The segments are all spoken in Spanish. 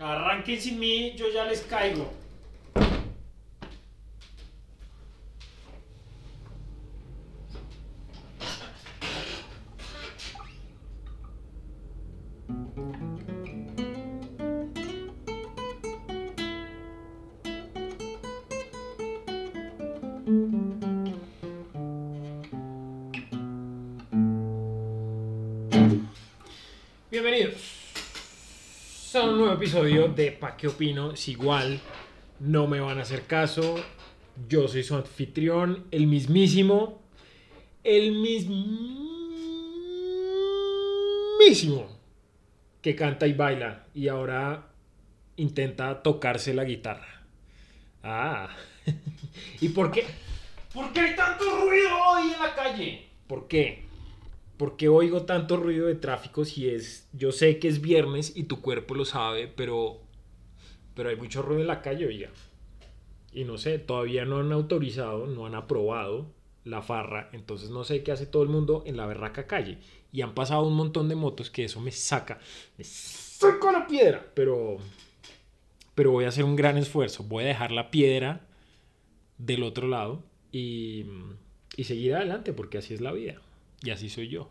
Arranquen sin mí, yo ya les caigo. Episodio de Pa' qué opino. Si igual no me van a hacer caso, yo soy su anfitrión, el mismísimo, el mismísimo que canta y baila y ahora intenta tocarse la guitarra. Ah, ¿y por qué? ¿Por qué hay tanto ruido hoy en la calle? ¿Por qué? ¿Por qué oigo tanto ruido de tráfico si es... Yo sé que es viernes y tu cuerpo lo sabe, pero... Pero hay mucho ruido en la calle, oiga. Y no sé, todavía no han autorizado, no han aprobado la farra, entonces no sé qué hace todo el mundo en la berraca calle. Y han pasado un montón de motos que eso me saca, me saca la piedra, pero... Pero voy a hacer un gran esfuerzo, voy a dejar la piedra del otro lado y, y seguir adelante, porque así es la vida. Y así soy yo.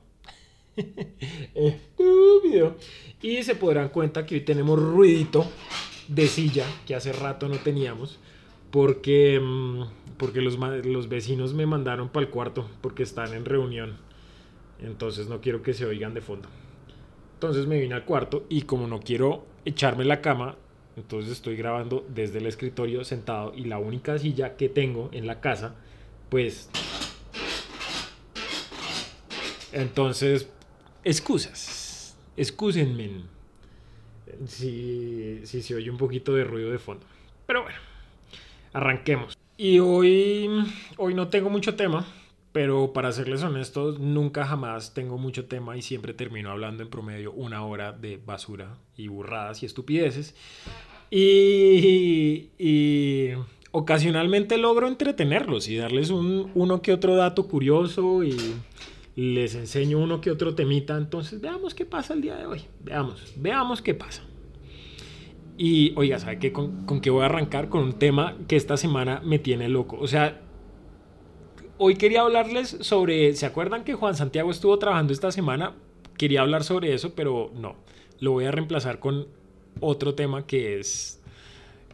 Estúpido. Y se podrán cuenta que hoy tenemos ruidito de silla que hace rato no teníamos. Porque, mm, porque los, los vecinos me mandaron para el cuarto porque están en reunión. Entonces no quiero que se oigan de fondo. Entonces me vine al cuarto y como no quiero echarme la cama, entonces estoy grabando desde el escritorio sentado y la única silla que tengo en la casa, pues entonces, excusas. Excúsenme si, si se oye un poquito de ruido de fondo. Pero bueno, arranquemos. Y hoy, hoy no tengo mucho tema, pero para serles honestos, nunca jamás tengo mucho tema y siempre termino hablando en promedio una hora de basura y burradas y estupideces. Y, y ocasionalmente logro entretenerlos y darles un, uno que otro dato curioso y les enseño uno que otro temita, entonces veamos qué pasa el día de hoy, veamos, veamos qué pasa. Y oiga, ¿sabe qué? Con, con qué voy a arrancar? Con un tema que esta semana me tiene loco. O sea, hoy quería hablarles sobre, ¿se acuerdan que Juan Santiago estuvo trabajando esta semana? Quería hablar sobre eso, pero no, lo voy a reemplazar con otro tema que es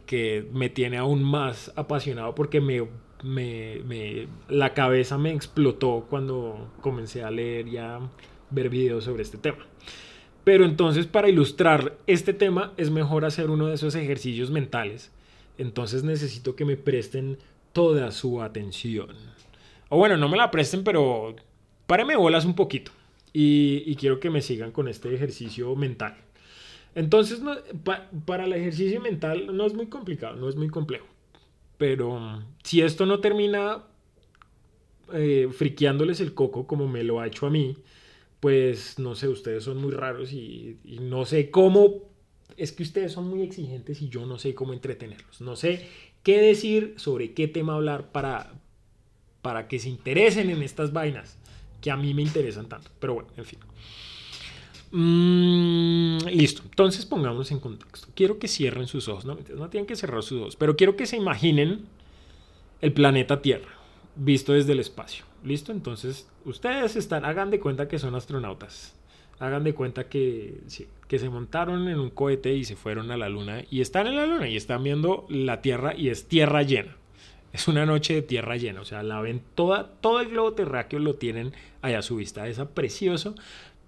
que me tiene aún más apasionado porque me me, la cabeza me explotó cuando comencé a leer y a ver videos sobre este tema. Pero entonces para ilustrar este tema es mejor hacer uno de esos ejercicios mentales. Entonces necesito que me presten toda su atención. O bueno, no me la presten, pero páreme bolas un poquito. Y, quiero que me sigan con este ejercicio mental. Entonces, para el ejercicio mental no es muy complicado, no es muy complejo. Pero si esto no termina eh, friqueándoles el coco como me lo ha hecho a mí, pues no sé, ustedes son muy raros y, no sé cómo, es que ustedes son muy exigentes y yo no sé cómo entretenerlos. No sé qué decir, sobre qué tema hablar para, para que se interesen en estas vainas que a mí me interesan tanto. Pero bueno, en fin. Mm, listo, entonces pongamos en contexto. Quiero que cierren sus ojos, no, no tienen que cerrar sus ojos, pero quiero que se imaginen el planeta Tierra, visto desde el espacio. ¿Listo? Entonces, ustedes están, hagan de cuenta que son astronautas. Hagan de cuenta que, que se montaron en un cohete y se fueron a la luna y están en la luna y están viendo la Tierra y es tierra llena. Es una noche de tierra llena, o sea, la ven toda, todo el globo terráqueo lo tienen allá a su vista. Es precioso,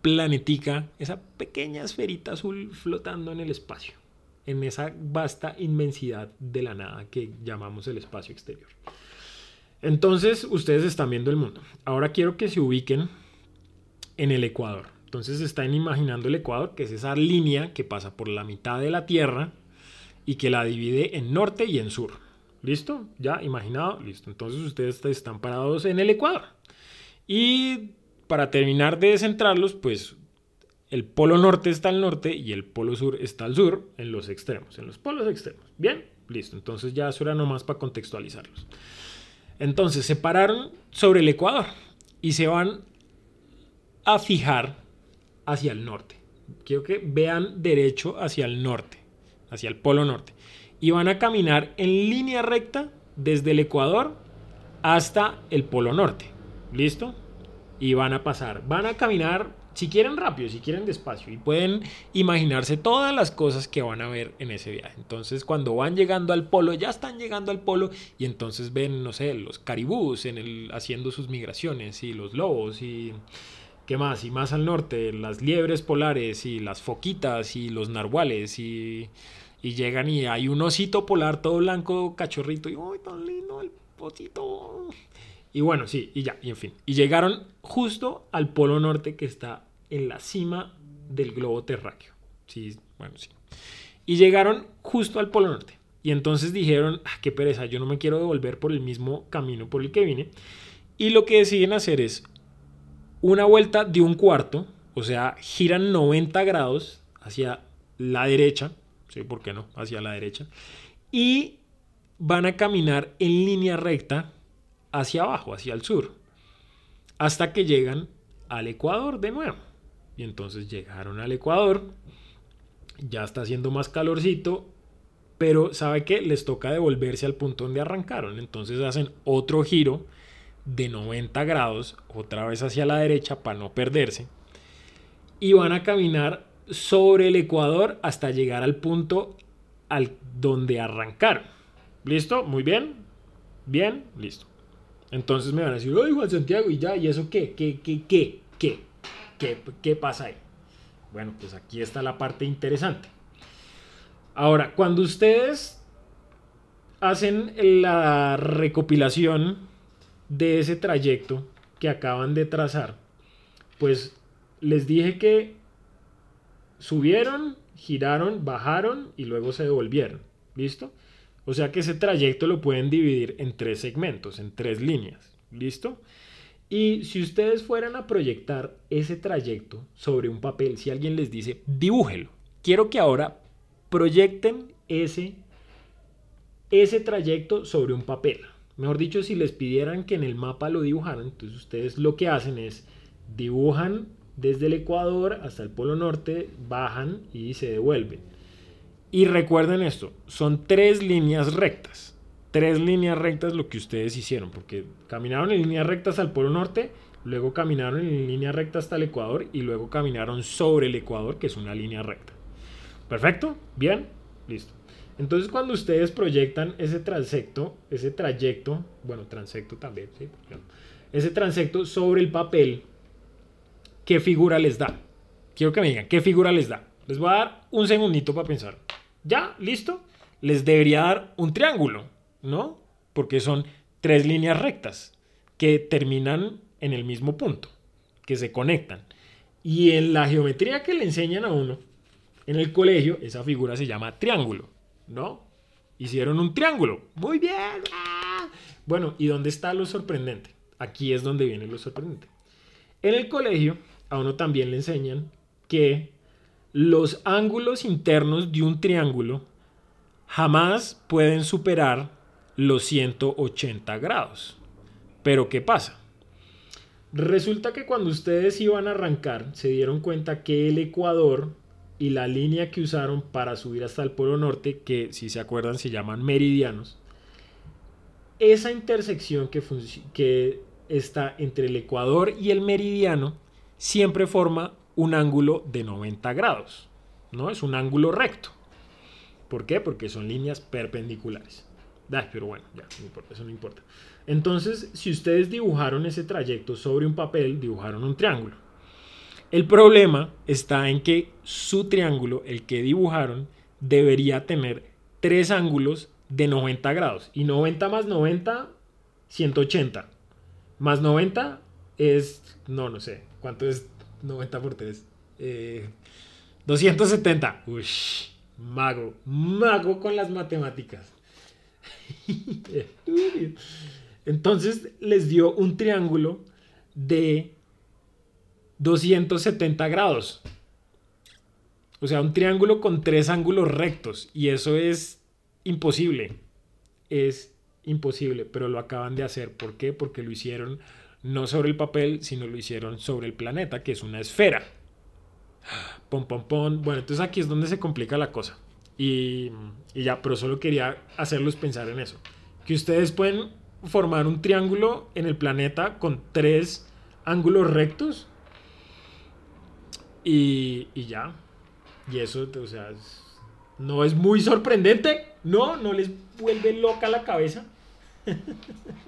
planetica, esa pequeña esferita azul flotando en el espacio, en esa vasta inmensidad de la nada que llamamos el espacio exterior. Entonces, ustedes están viendo el mundo. Ahora quiero que se ubiquen en el Ecuador. Entonces están imaginando el Ecuador, que es esa línea que pasa por la mitad de la Tierra y que la divide en norte y en sur. ¿Listo? ¿Ya imaginado? Listo. Entonces ustedes están parados en el Ecuador. Y para terminar de centrarlos, pues el polo norte está al norte y el polo sur está al sur, en los extremos, en los polos extremos. Bien, listo. Entonces ya eso era nomás para contextualizarlos. Entonces se pararon sobre el Ecuador y se van a fijar hacia el norte. Quiero que vean derecho hacia el norte. hacia el polo norte. Y van a caminar en línea recta desde el Ecuador hasta el polo norte. ¿Listo? Y van a pasar, van a caminar si quieren rápido, si quieren despacio, y pueden imaginarse todas las cosas que van a ver en ese viaje. Entonces, cuando van llegando al polo, ya están llegando al polo, y entonces ven, no sé, los caribús en el, haciendo sus migraciones, y los lobos, y qué más, y más al norte, las liebres polares, y las foquitas, y los narwhales, y, y llegan y hay un osito polar todo blanco, cachorrito, y ¡ay, tan lindo el potito! Y bueno, sí, y ya, y en fin. Y llegaron justo al Polo Norte que está en la cima del globo terráqueo. Sí, bueno, sí. Y llegaron justo al Polo Norte. Y entonces dijeron, ah, qué pereza, yo no me quiero devolver por el mismo camino por el que vine. Y lo que deciden hacer es una vuelta de un cuarto, o sea, giran 90 grados hacia la derecha, sí, ¿por qué no? Hacia la derecha. Y van a caminar en línea recta hacia abajo, hacia el sur, hasta que llegan al Ecuador de nuevo. Y entonces llegaron al Ecuador, ya está haciendo más calorcito, pero ¿sabe qué? Les toca devolverse al punto donde arrancaron. Entonces hacen otro giro de 90 grados, otra vez hacia la derecha para no perderse. Y van a caminar sobre el Ecuador hasta llegar al punto al donde arrancaron. ¿Listo? Muy bien. Bien, listo. Entonces me van a decir, oye Juan Santiago, ¿y ya? ¿Y eso qué? ¿Qué, qué, qué, qué? ¿Qué, qué pasa ahí? Bueno, pues aquí está la parte interesante. Ahora, cuando ustedes hacen la recopilación de ese trayecto que acaban de trazar, pues les dije que subieron, giraron, bajaron y luego se devolvieron. ¿Listo? O sea que ese trayecto lo pueden dividir en tres segmentos, en tres líneas. ¿Listo? Y si ustedes fueran a proyectar ese trayecto sobre un papel, si alguien les dice, dibújelo, quiero que ahora proyecten ese, ese trayecto sobre un papel. Mejor dicho, si les pidieran que en el mapa lo dibujaran, entonces ustedes lo que hacen es dibujan desde el Ecuador hasta el Polo Norte, bajan y se devuelven. Y recuerden esto, son tres líneas rectas. Tres líneas rectas lo que ustedes hicieron, porque caminaron en líneas rectas al Polo Norte, luego caminaron en línea recta hasta el Ecuador y luego caminaron sobre el Ecuador, que es una línea recta. ¿Perfecto? ¿Bien? Listo. Entonces cuando ustedes proyectan ese transecto, ese trayecto, bueno, transecto también, ¿sí? Ese transecto sobre el papel, ¿qué figura les da? Quiero que me digan, ¿qué figura les da? Les voy a dar un segundito para pensar. Ya, listo. Les debería dar un triángulo, ¿no? Porque son tres líneas rectas que terminan en el mismo punto, que se conectan. Y en la geometría que le enseñan a uno en el colegio, esa figura se llama triángulo, ¿no? Hicieron un triángulo. Muy bien. Bueno, ¿y dónde está lo sorprendente? Aquí es donde viene lo sorprendente. En el colegio a uno también le enseñan que los ángulos internos de un triángulo jamás pueden superar los 180 grados. Pero ¿qué pasa? Resulta que cuando ustedes iban a arrancar se dieron cuenta que el ecuador y la línea que usaron para subir hasta el Polo Norte, que si se acuerdan se llaman meridianos, esa intersección que, que está entre el ecuador y el meridiano siempre forma un ángulo de 90 grados. ¿no? Es un ángulo recto. ¿Por qué? Porque son líneas perpendiculares. pero bueno, ya, eso no importa. Entonces, si ustedes dibujaron ese trayecto sobre un papel, dibujaron un triángulo. El problema está en que su triángulo, el que dibujaron, debería tener tres ángulos de 90 grados. Y 90 más 90, 180. Más 90 es, no, no sé, ¿cuánto es 90 por 3. 270. Uy, mago. Mago con las matemáticas. Entonces les dio un triángulo de 270 grados. O sea, un triángulo con tres ángulos rectos. Y eso es imposible. Es imposible, pero lo acaban de hacer. ¿Por qué? Porque lo hicieron no sobre el papel, sino lo hicieron sobre el planeta, que es una esfera. Pom, pom, pom. Bueno, entonces aquí es donde se complica la cosa. Y, y ya, pero solo quería hacerlos pensar en eso. Que ustedes pueden formar un triángulo en el planeta con tres ángulos rectos y, y ya. Y eso, o sea, no es muy sorprendente. No, no les vuelve loca la cabeza.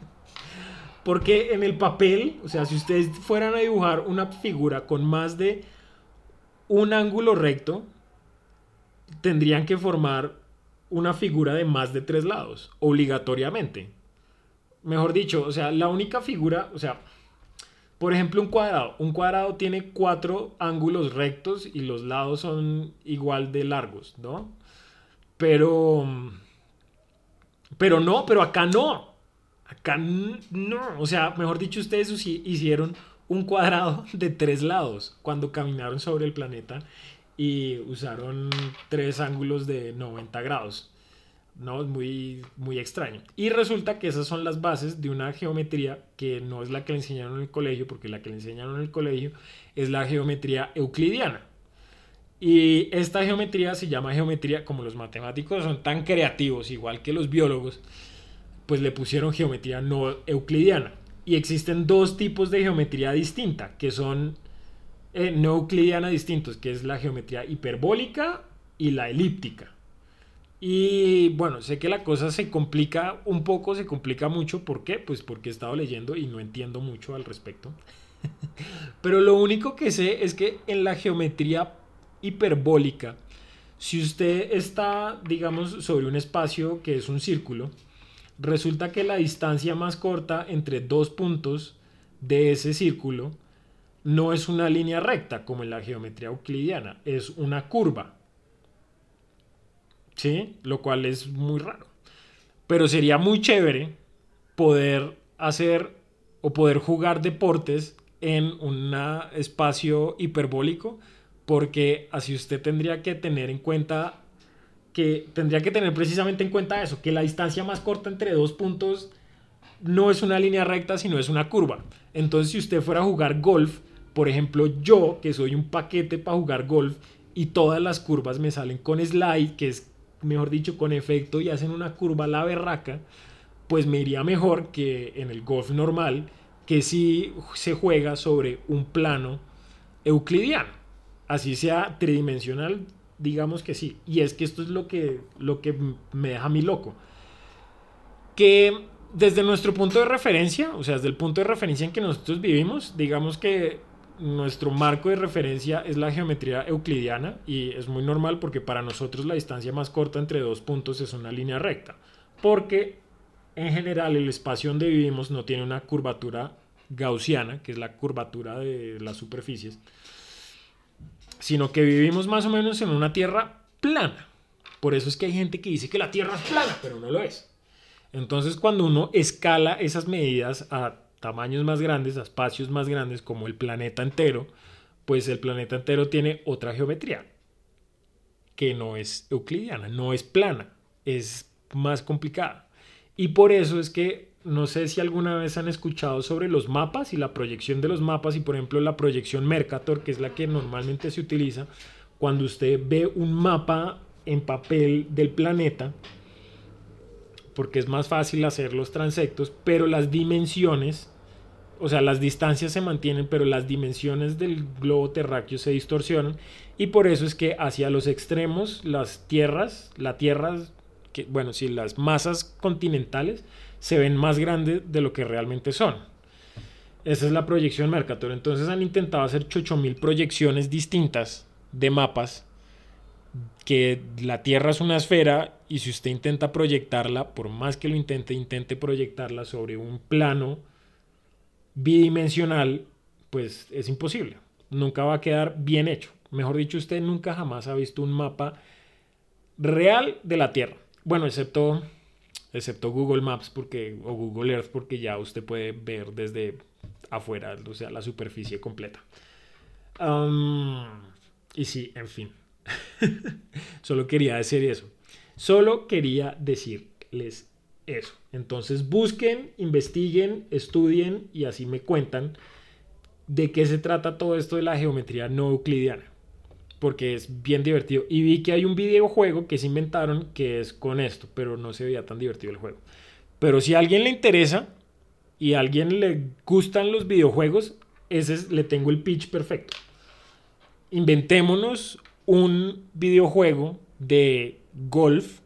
Porque en el papel, o sea, si ustedes fueran a dibujar una figura con más de un ángulo recto, tendrían que formar una figura de más de tres lados, obligatoriamente. Mejor dicho, o sea, la única figura, o sea, por ejemplo, un cuadrado. Un cuadrado tiene cuatro ángulos rectos y los lados son igual de largos, ¿no? Pero... Pero no, pero acá no. Acá no. O sea, mejor dicho, ustedes hicieron un cuadrado de tres lados cuando caminaron sobre el planeta y usaron tres ángulos de 90 grados. No, es muy, muy extraño. Y resulta que esas son las bases de una geometría que no es la que le enseñaron en el colegio, porque la que le enseñaron en el colegio es la geometría euclidiana. Y esta geometría se llama geometría, como los matemáticos son tan creativos, igual que los biólogos, pues le pusieron geometría no euclidiana. Y existen dos tipos de geometría distinta, que son eh, no euclidiana distintos, que es la geometría hiperbólica y la elíptica. Y bueno, sé que la cosa se complica un poco, se complica mucho. ¿Por qué? Pues porque he estado leyendo y no entiendo mucho al respecto. Pero lo único que sé es que en la geometría hiperbólica, si usted está, digamos, sobre un espacio que es un círculo, resulta que la distancia más corta entre dos puntos de ese círculo no es una línea recta como en la geometría euclidiana, es una curva. ¿Sí? Lo cual es muy raro. Pero sería muy chévere poder hacer o poder jugar deportes en un espacio hiperbólico porque así usted tendría que tener en cuenta que tendría que tener precisamente en cuenta eso, que la distancia más corta entre dos puntos no es una línea recta, sino es una curva. Entonces, si usted fuera a jugar golf, por ejemplo, yo, que soy un paquete para jugar golf, y todas las curvas me salen con slide, que es, mejor dicho, con efecto y hacen una curva la berraca, pues me iría mejor que en el golf normal, que sí se juega sobre un plano euclidiano. Así sea tridimensional, digamos que sí. Y es que esto es lo que, lo que me deja a mí loco. Que desde nuestro punto de referencia, o sea, desde el punto de referencia en que nosotros vivimos, digamos que nuestro marco de referencia es la geometría euclidiana y es muy normal porque para nosotros la distancia más corta entre dos puntos es una línea recta. Porque en general el espacio donde vivimos no tiene una curvatura gaussiana, que es la curvatura de las superficies, sino que vivimos más o menos en una tierra plana. Por eso es que hay gente que dice que la tierra es plana, pero no lo es. Entonces cuando uno escala esas medidas a tamaños más grandes, a espacios más grandes como el planeta entero, pues el planeta entero tiene otra geometría que no es euclidiana, no es plana, es más complicada. Y por eso es que no sé si alguna vez han escuchado sobre los mapas y la proyección de los mapas y por ejemplo la proyección Mercator, que es la que normalmente se utiliza cuando usted ve un mapa en papel del planeta, porque es más fácil hacer los transectos, pero las dimensiones, o sea, las distancias se mantienen, pero las dimensiones del globo terráqueo se distorsionan y por eso es que hacia los extremos las tierras, la tierra, que, bueno, si las masas continentales se ven más grandes de lo que realmente son. Esa es la proyección Mercator. Entonces han intentado hacer 8000 proyecciones distintas de mapas que la Tierra es una esfera y si usted intenta proyectarla, por más que lo intente, intente proyectarla sobre un plano bidimensional, pues es imposible. Nunca va a quedar bien hecho. Mejor dicho, usted nunca jamás ha visto un mapa real de la Tierra. Bueno, excepto, excepto Google Maps porque, o Google Earth porque ya usted puede ver desde afuera, o sea, la superficie completa. Y sí, en fin. Solo quería decir eso. Solo quería decirles eso. Entonces busquen, investiguen, estudien y así me cuentan de qué se trata todo esto de la geometría no euclidiana. Porque es bien divertido. Y vi que hay un videojuego que se inventaron que es con esto, pero no se veía tan divertido el juego. Pero si a alguien le interesa y a alguien le gustan los videojuegos, ese es, le tengo el pitch perfecto. Inventémonos un videojuego de golf,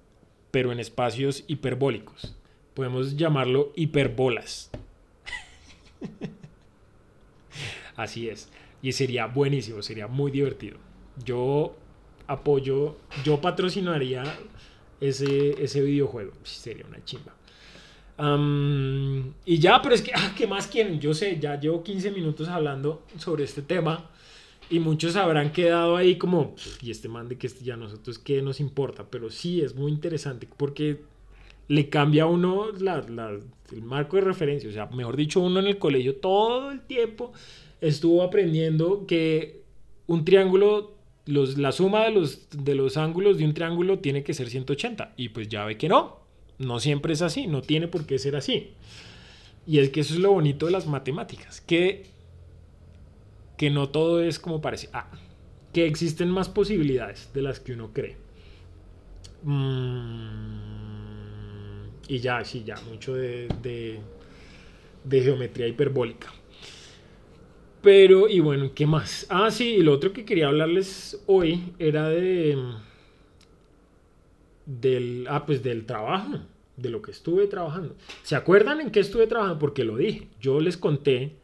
pero en espacios hiperbólicos. Podemos llamarlo hiperbolas. Así es. Y sería buenísimo, sería muy divertido. Yo apoyo, yo patrocinaría ese, ese videojuego. Sería una chimba. y ya, pero es que, ah, ¿qué más quieren? Yo sé, ya llevo 15 minutos hablando sobre este tema y muchos habrán quedado ahí como, y este man de que ya nosotros, ¿qué nos importa? Pero sí, es muy interesante porque le cambia a uno el marco de referencia. O sea, mejor dicho, uno en el colegio todo el tiempo estuvo aprendiendo que un triángulo, los, la suma de los, de los ángulos de un triángulo tiene que ser 180. Y pues ya ve que no, no siempre es así, no tiene por qué ser así. Y es que eso es lo bonito de las matemáticas, que, que no todo es como parece. Ah, que existen más posibilidades de las que uno cree. Mmm y ya, sí, ya, mucho de, de, geometría hiperbólica. Pero, y bueno, ¿qué más? Ah, sí, y lo otro que quería hablarles hoy era de. Del. Ah, pues del trabajo. De lo que estuve trabajando. ¿Se acuerdan en qué estuve trabajando? Porque lo dije. Yo les conté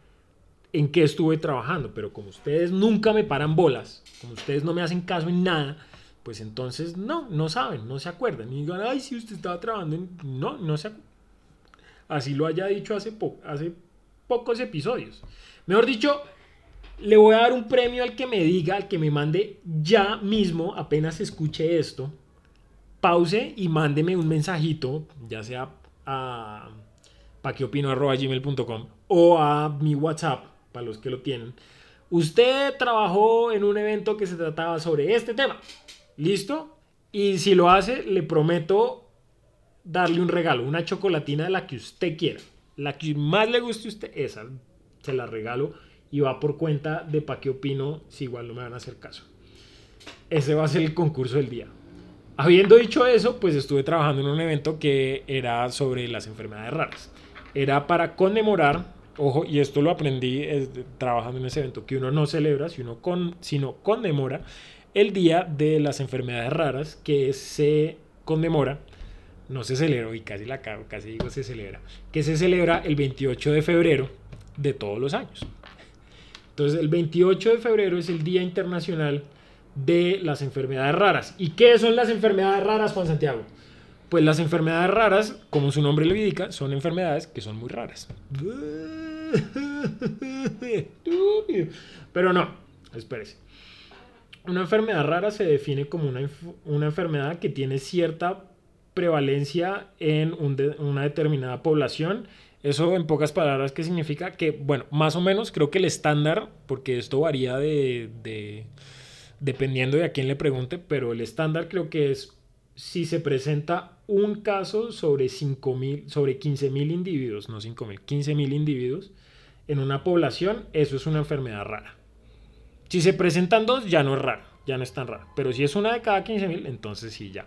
en qué estuve trabajando. Pero como ustedes nunca me paran bolas, como ustedes no me hacen caso en nada, pues entonces no, no saben, no se acuerdan. Y digan, ay, si usted estaba trabajando en... No, no se Así lo haya dicho hace, hace pocos episodios. Mejor dicho, le voy a dar un premio al que me diga, al que me mande ya mismo, apenas escuche esto, pause y mándeme un mensajito, ya sea a paqueopino.gmail.com o a mi WhatsApp, para los que lo tienen. Usted trabajó en un evento que se trataba sobre este tema. ¿Listo? Y si lo hace, le prometo darle un regalo, una chocolatina de la que usted quiera. La que más le guste a usted, esa se la regalo y va por cuenta de pa' qué opino si igual no me van a hacer caso. Ese va a ser el concurso del día. Habiendo dicho eso, pues estuve trabajando en un evento que era sobre las enfermedades raras. Era para conmemorar, ojo, y esto lo aprendí trabajando en ese evento, que uno no celebra, sino, con, sino conmemora el Día de las Enfermedades Raras que se conmemora, no se celebra, y casi la cago, casi digo se celebra, que se celebra el 28 de febrero de todos los años. Entonces el 28 de febrero es el Día Internacional de las Enfermedades Raras. ¿Y qué son las enfermedades raras, Juan Santiago? Pues las enfermedades raras, como su nombre lo indica, son enfermedades que son muy raras. Pero no, espérese. Una enfermedad rara se define como una, enfermedad que tiene cierta prevalencia en una determinada población. Eso en pocas palabras, ¿qué significa? Que, bueno, más o menos creo que el estándar, porque esto varía de, dependiendo de a quién le pregunte, pero el estándar creo que es si se presenta un caso sobre, 5, sobre 15 mil individuos, no 5 mil, 15 mil individuos en una población, eso es una enfermedad rara. Si se presentan dos, ya no es raro, ya no es tan raro. Pero si es una de cada 15.000, entonces sí ya.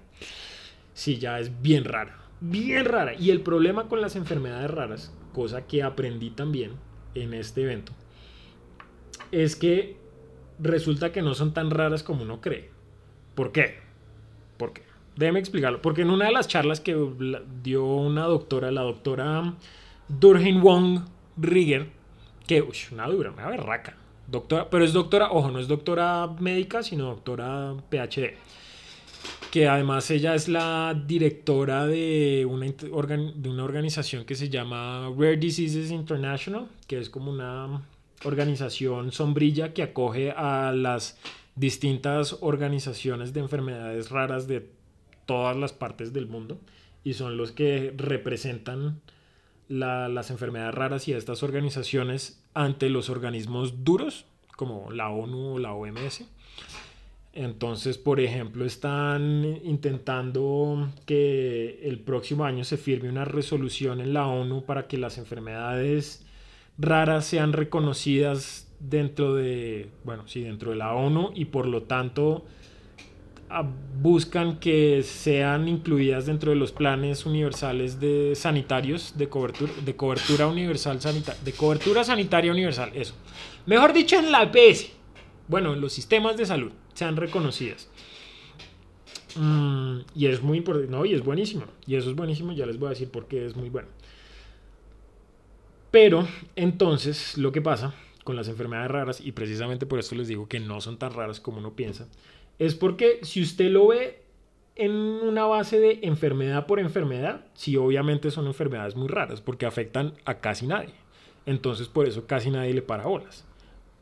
Sí ya es bien rara. Bien rara. Y el problema con las enfermedades raras, cosa que aprendí también en este evento, es que resulta que no son tan raras como uno cree. ¿Por qué? ¿Por qué? Déjeme explicarlo. Porque en una de las charlas que dio una doctora, la doctora Durhin Wong Rigger, que, uy, una dura, una berraca, Doctora, pero es doctora, ojo, no es doctora médica, sino doctora PhD. Que además ella es la directora de una, de una organización que se llama Rare Diseases International, que es como una organización sombrilla que acoge a las distintas organizaciones de enfermedades raras de todas las partes del mundo y son los que representan las enfermedades raras y a estas organizaciones ante los organismos duros, como la ONU o la OMS. Entonces, por ejemplo, están intentando que el próximo año se firme una resolución en la ONU para que las enfermedades raras sean reconocidas dentro de, bueno, sí, dentro de la ONU y por lo tanto buscan que sean incluidas dentro de los planes universales de sanitarios de cobertura, de cobertura universal sanitaria, de cobertura sanitaria universal, eso. Mejor dicho, en la EPS. Bueno, en los sistemas de salud sean reconocidas. Mm, y es muy importante, no, y es buenísimo. Y eso es buenísimo, ya les voy a decir por qué es muy bueno. Pero entonces lo que pasa con las enfermedades raras, y precisamente por esto les digo que no son tan raras como uno piensa, es porque si usted lo ve en una base de enfermedad por enfermedad, sí, obviamente son enfermedades muy raras porque afectan a casi nadie. Entonces por eso casi nadie le para bolas.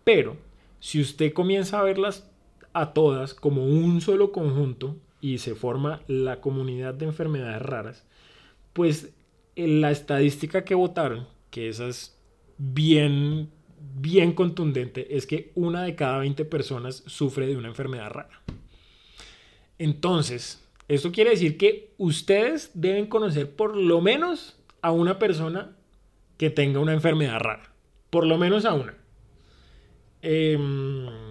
Pero si usted comienza a verlas a todas como un solo conjunto y se forma la comunidad de enfermedades raras, pues la estadística que votaron, que esa es bien bien contundente es que una de cada 20 personas sufre de una enfermedad rara. Entonces, esto quiere decir que ustedes deben conocer por lo menos a una persona que tenga una enfermedad rara. Por lo menos a una. Em,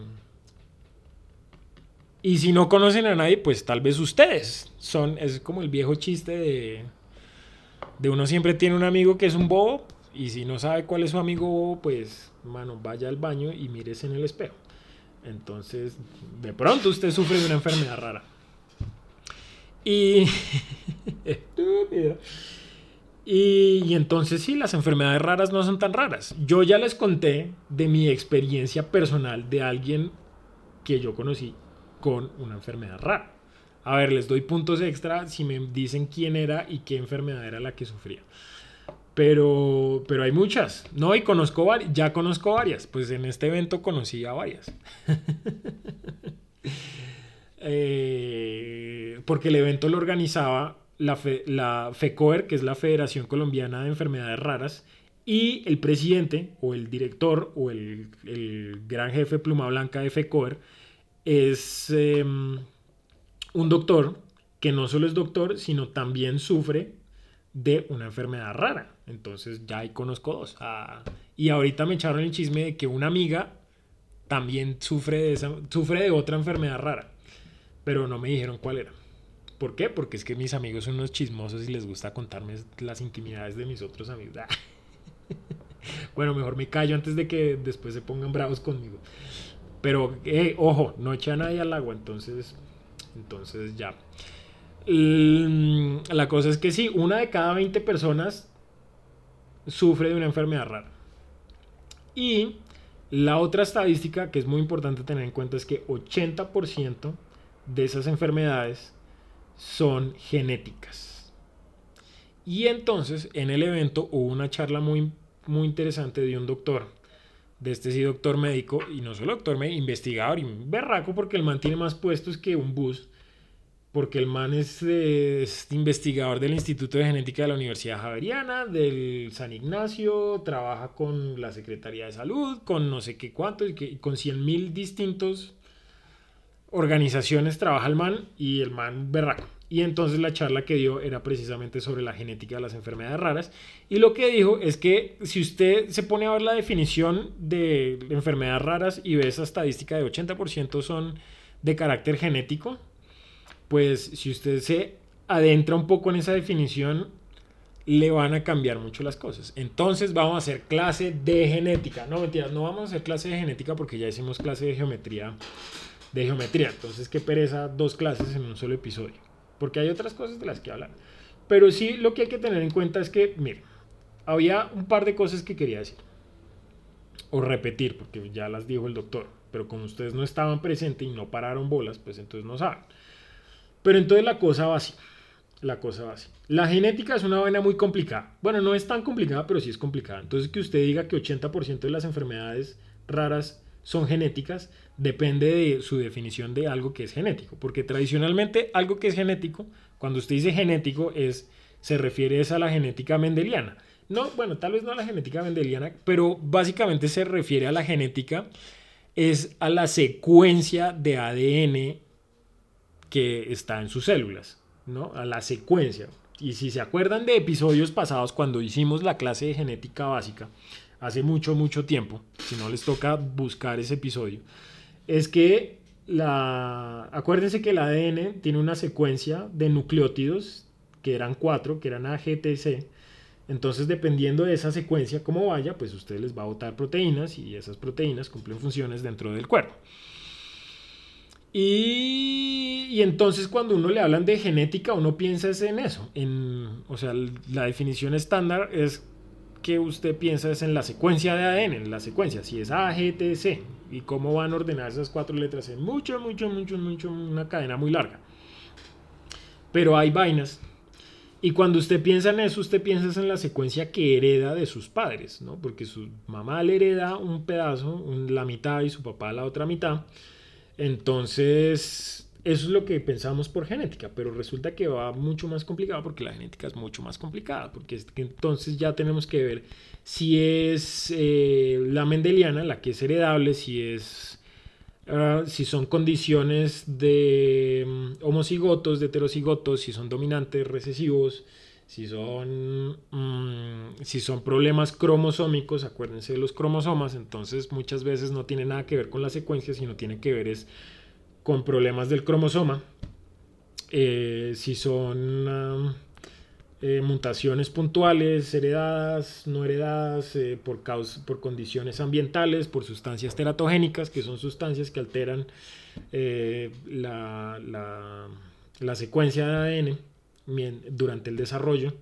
y si no conocen a nadie, pues tal vez ustedes son, es como el viejo chiste de, de uno siempre tiene un amigo que es un bobo, y si no sabe cuál es su amigo, pues, mano, vaya al baño y mírese en el espejo. Entonces, de pronto usted sufre de una enfermedad rara. Y... y, y entonces sí, las enfermedades raras no son tan raras. Yo ya les conté de mi experiencia personal de alguien que yo conocí con una enfermedad rara. A ver, les doy puntos extra si me dicen quién era y qué enfermedad era la que sufría. Pero, pero hay muchas, ¿no? Y conozco ya conozco varias, pues en este evento conocí a varias. Eh, porque el evento lo organizaba la, la FECOER, que es la Federación Colombiana de Enfermedades Raras, y el presidente o el director o el, gran jefe pluma blanca de FECOER es em, un doctor que no solo es doctor, sino también sufre de una enfermedad rara. Entonces ya ahí conozco dos. Ah, y ahorita me echaron el chisme de que una amiga también sufre de, esa, sufre de otra enfermedad rara. Pero no me dijeron cuál era. ¿Por qué? Porque es que mis amigos son unos chismosos y les gusta contarme las intimidades de mis otros amigos. Bueno, mejor me callo antes de que después se pongan bravos conmigo. Pero, eh, ojo, no echa a nadie al agua, entonces, entonces ya. La cosa es que sí, una de cada 20 personas sufre de una enfermedad rara. Y la otra estadística que es muy importante tener en cuenta es que 80% de esas enfermedades son genéticas. Y entonces en el evento hubo una charla muy, muy interesante de un doctor, de este sí doctor médico, y no solo doctor médico, investigador y berraco porque el man tiene más puestos que un bus porque el man es, investigador del Instituto de Genética de la Universidad Javeriana, del San Ignacio, trabaja con la Secretaría de Salud, con no sé qué cuánto, y con 100 mil distintos organizaciones trabaja el man y el man berraco. Y entonces la charla que dio era precisamente sobre la genética de las enfermedades raras. Y lo que dijo es que si usted se pone a ver la definición de enfermedades raras y ve esa estadística de 80% son de carácter genético, pues si usted se adentra un poco en esa definición, le van a cambiar mucho las cosas. Entonces vamos a hacer clase de genética. No, mentiras, no vamos a hacer clase de genética porque ya hicimos clase de geometría. De geometría. Entonces, qué pereza dos clases en un solo episodio. Porque hay otras cosas de las que hablar. Pero sí, lo que hay que tener en cuenta es que, mire, había un par de cosas que quería decir. O repetir, porque ya las dijo el doctor. Pero como ustedes no estaban presentes y no pararon bolas, pues entonces no saben. Pero entonces la cosa va así. La cosa va así. La genética es una vaina muy complicada. Bueno, no es tan complicada, pero sí es complicada. Entonces que usted diga que 80% de las enfermedades raras son genéticas, depende de su definición de algo que es genético. Porque tradicionalmente algo que es genético, cuando usted dice genético, es, se refiere a la genética mendeliana. No, bueno, tal vez no a la genética mendeliana, pero básicamente se refiere a la genética, es a la secuencia de ADN que está en sus células, ¿no? A la secuencia. Y si se acuerdan de episodios pasados cuando hicimos la clase de genética básica, hace mucho, mucho tiempo, si no les toca buscar ese episodio, es que la, acuérdense que el ADN tiene una secuencia de nucleótidos, que eran cuatro, que eran AGTC, entonces, dependiendo de esa secuencia, cómo vaya, pues usted les va a botar proteínas y esas proteínas cumplen funciones dentro del cuerpo. Y, entonces cuando uno le hablan de genética, uno piensa en eso. En, o sea, la definición estándar es que usted piensa es en la secuencia de ADN, en la secuencia, si es A, G, T, C, y cómo van a ordenar esas cuatro letras en mucho, mucho, mucho, mucho, una cadena muy larga. Pero hay vainas y cuando usted piensa en eso, usted piensa en la secuencia que hereda de sus padres, ¿no? Porque su mamá le hereda un pedazo, la mitad, y su papá la otra mitad. Entonces, eso es lo que pensamos por genética, pero resulta que va mucho más complicado porque la genética es mucho más complicada, porque entonces ya tenemos que ver si es eh, la mendeliana, la que es heredable, si es Ah, si son condiciones de mm, homocigotos, de heterocigotos, si son dominantes, recesivos, si son, mm, si son problemas cromosómicos, acuérdense de los cromosomas, entonces muchas veces no tiene nada que ver con la secuencia, sino tiene que ver es con problemas del cromosoma. Eh, si son... Eh, mutaciones puntuales, heredadas, no heredadas, eh, por, por condiciones ambientales, por sustancias teratogénicas, que son sustancias que alteran la, la, secuencia de ADN durante el desarrollo.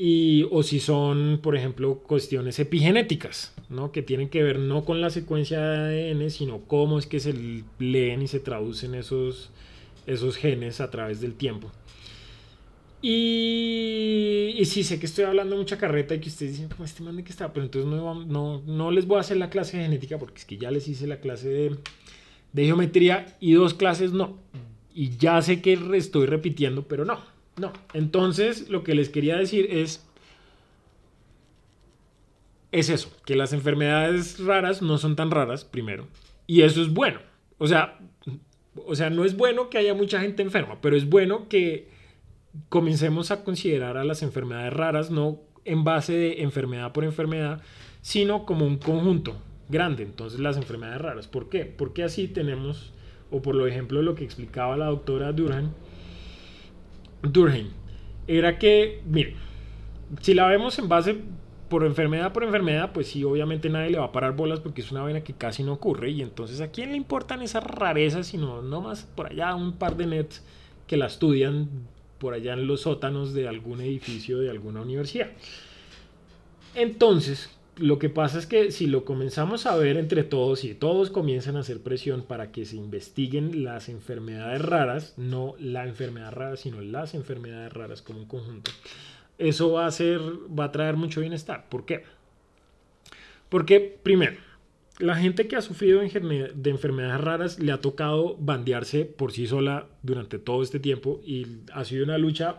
Y, o si son, por ejemplo, cuestiones epigenéticas, ¿no? que tienen que ver no con la secuencia de ADN, sino cómo es que se leen y se traducen esos, esos genes a través del tiempo. Y, y, sí, sé que estoy hablando mucha carreta y que ustedes dicen, este man de que está, pero entonces no, no, no, les voy a hacer la clase de genética porque es que ya les hice la clase de, de geometría y dos clases no. Y ya sé que estoy repitiendo, pero no, no. Entonces, lo que les quería decir es, es eso, que las enfermedades raras no son tan raras, primero. Y eso es bueno. O sea, o sea, no es bueno que haya mucha gente enferma, pero es bueno que comencemos a considerar a las enfermedades raras no en base de enfermedad por enfermedad, sino como un conjunto grande. Entonces las enfermedades raras. ¿Por qué? Porque así tenemos, o por lo ejemplo lo que explicaba la doctora Durhan, Durhan, era que, miren, si la vemos en base por enfermedad por enfermedad, pues sí, obviamente nadie le va a parar bolas porque es una vena que casi no ocurre. Y entonces, ¿a quién le importan esas rarezas? Sino nomás por allá un par de nets que la estudian por allá en los sótanos de algún edificio de alguna universidad. Entonces, lo que pasa es que si lo comenzamos a ver entre todos y todos comienzan a hacer presión para que se investiguen las enfermedades raras, no la enfermedad rara, sino las enfermedades raras como un conjunto, eso va a ser, va a traer mucho bienestar. ¿Por qué? Porque, primero, la gente que ha sufrido de enfermedades raras le ha tocado bandearse por sí sola durante todo este tiempo y ha sido una lucha,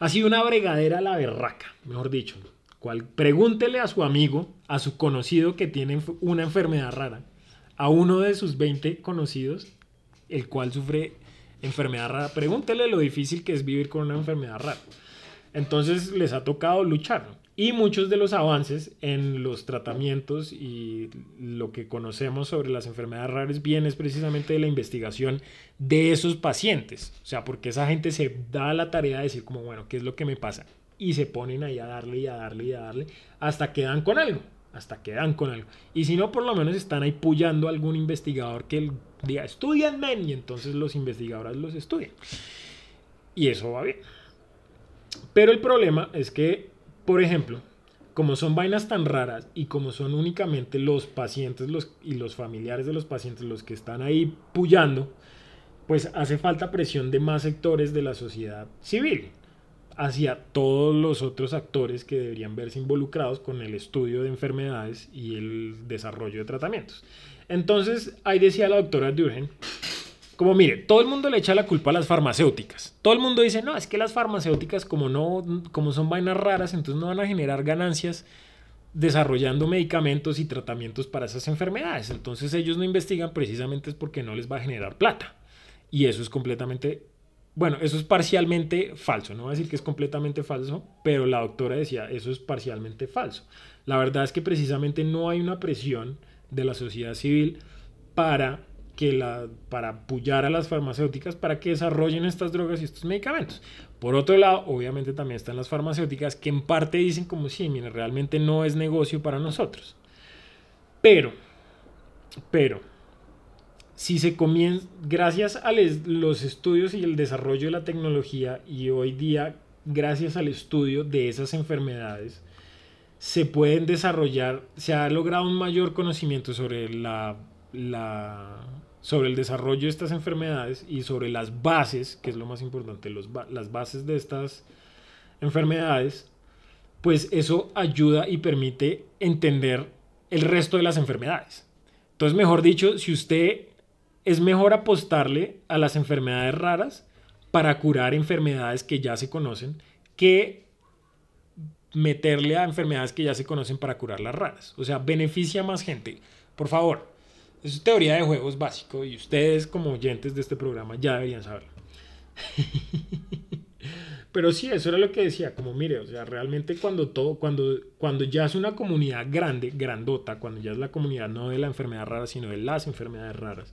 ha sido una bregadera a la berraca, mejor dicho. Pregúntele a su amigo, a su conocido que tiene una enfermedad rara, a uno de sus 20 conocidos, el cual sufre enfermedad rara, pregúntele lo difícil que es vivir con una enfermedad rara. Entonces les ha tocado luchar. Y muchos de los avances en los tratamientos y lo que conocemos sobre las enfermedades raras viene precisamente de la investigación de esos pacientes. O sea, porque esa gente se da la tarea de decir como, bueno, ¿qué es lo que me pasa? Y se ponen ahí a darle y a darle y a darle hasta que dan con algo. Hasta que dan con algo. Y si no, por lo menos están ahí puyando a algún investigador que diga, estudian men, y entonces los investigadores los estudian. Y eso va bien. Pero el problema es que por ejemplo, como son vainas tan raras y como son únicamente los pacientes los, y los familiares de los pacientes los que están ahí puyando, pues hace falta presión de más sectores de la sociedad civil hacia todos los otros actores que deberían verse involucrados con el estudio de enfermedades y el desarrollo de tratamientos. Entonces, ahí decía la doctora Durgen como mire, todo el mundo le echa la culpa a las farmacéuticas. Todo el mundo dice, no, es que las farmacéuticas como no, como son vainas raras, entonces no van a generar ganancias desarrollando medicamentos y tratamientos para esas enfermedades. Entonces ellos no investigan precisamente es porque no les va a generar plata. Y eso es completamente bueno, eso es parcialmente falso, no voy a decir que es completamente falso, pero la doctora decía, eso es parcialmente falso. La verdad es que precisamente no hay una presión de la sociedad civil para que la, para apoyar a las farmacéuticas para que desarrollen estas drogas y estos medicamentos. Por otro lado, obviamente también están las farmacéuticas que en parte dicen como sí, mire, realmente no es negocio para nosotros. Pero, pero, si se comienza, gracias a los estudios y el desarrollo de la tecnología y hoy día, gracias al estudio de esas enfermedades, se pueden desarrollar, se ha logrado un mayor conocimiento sobre la, la sobre el desarrollo de estas enfermedades y sobre las bases, que es lo más importante, los, las bases de estas enfermedades, pues eso ayuda y permite entender el resto de las enfermedades. Entonces, mejor dicho, si usted es mejor apostarle a las enfermedades raras para curar enfermedades que ya se conocen que meterle a enfermedades que ya se conocen para curar las raras. O sea, beneficia a más gente. Por favor, es teoría de juegos básico y ustedes como oyentes de este programa ya deberían saberlo. Pero sí, eso era lo que decía, como mire, o sea, realmente cuando todo, cuando, cuando ya es una comunidad grande, grandota, cuando ya es la comunidad no de la enfermedad rara, sino de las enfermedades raras,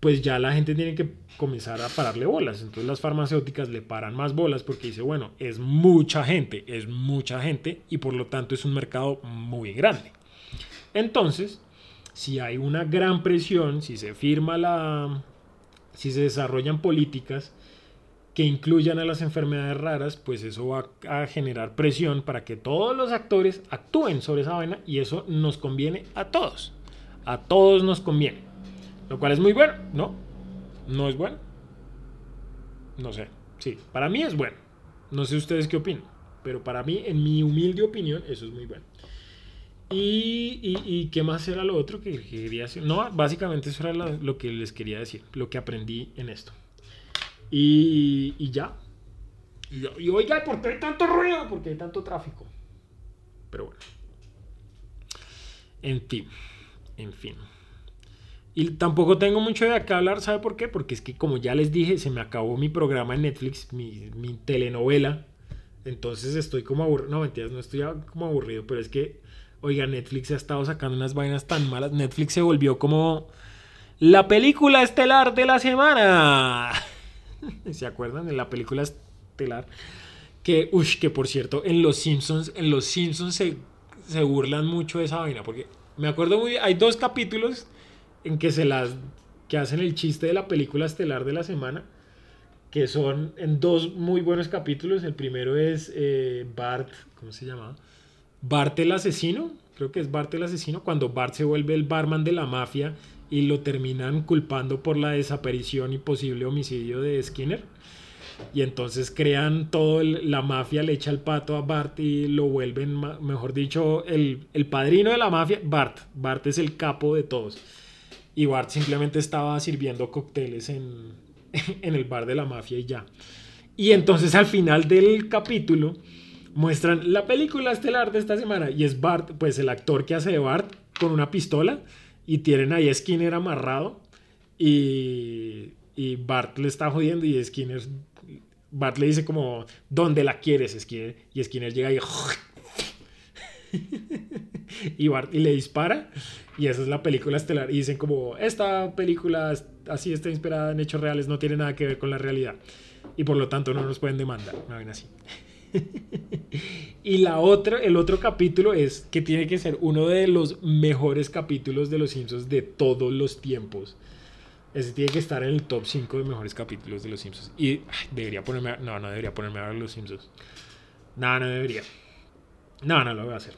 pues ya la gente tiene que comenzar a pararle bolas. Entonces las farmacéuticas le paran más bolas porque dice, bueno, es mucha gente, es mucha gente y por lo tanto es un mercado muy grande. Entonces, si hay una gran presión, si se firma la, si se desarrollan políticas que incluyan a las enfermedades raras, pues eso va a generar presión para que todos los actores actúen sobre esa vaina y eso nos conviene a todos. A todos nos conviene. Lo cual es muy bueno, ¿no? ¿No es bueno? No sé. Sí, para mí es bueno. No sé ustedes qué opinan, pero para mí, en mi humilde opinión, eso es muy bueno. Y, y, qué más era lo otro que quería decir? No, básicamente eso era lo, que les quería decir, lo que aprendí en esto. Y, y ya. Y, oiga, ¿por qué hay tanto ruido? Porque hay tanto tráfico. Pero bueno. En fin. En fin. Y tampoco tengo mucho de qué hablar, ¿sabe por qué? Porque es que como ya les dije, se me acabó mi programa en Netflix, mi, mi telenovela. Entonces estoy como aburrido. No, mentiras, no estoy como aburrido, pero es que Oiga, Netflix ha estado sacando unas vainas tan malas. Netflix se volvió como la película estelar de la semana. ¿Se acuerdan de la película estelar? Que, uff, que por cierto, en Los Simpsons, en Los Simpsons se, se burlan mucho de esa vaina. Porque me acuerdo muy bien, hay dos capítulos en que se las que hacen el chiste de la película estelar de la semana que son en dos muy buenos capítulos el primero es eh, Bart ¿cómo se llama? Bart el asesino, creo que es Bart el asesino, cuando Bart se vuelve el barman de la mafia y lo terminan culpando por la desaparición y posible homicidio de Skinner. Y entonces crean todo, la mafia le echa el pato a Bart y lo vuelven, mejor dicho, el, el padrino de la mafia, Bart. Bart es el capo de todos. Y Bart simplemente estaba sirviendo cócteles en, en el bar de la mafia y ya. Y entonces al final del capítulo muestran la película estelar de esta semana y es Bart, pues el actor que hace de Bart con una pistola y tienen ahí a Skinner amarrado y, y Bart le está jodiendo y Skinner, Bart le dice como, ¿dónde la quieres Skinner? Y Skinner llega y... y Bart y le dispara y esa es la película estelar y dicen como esta película así está inspirada en hechos reales no tiene nada que ver con la realidad y por lo tanto no nos pueden demandar no ven así y la otra, el otro capítulo es que tiene que ser uno de los mejores capítulos de Los Simpsons de todos los tiempos. Ese tiene que estar en el top 5 de mejores capítulos de Los Simpsons. Y debería ponerme no, no debería ponerme a ver Los Simpsons. No, no debería. No, no lo voy a hacer.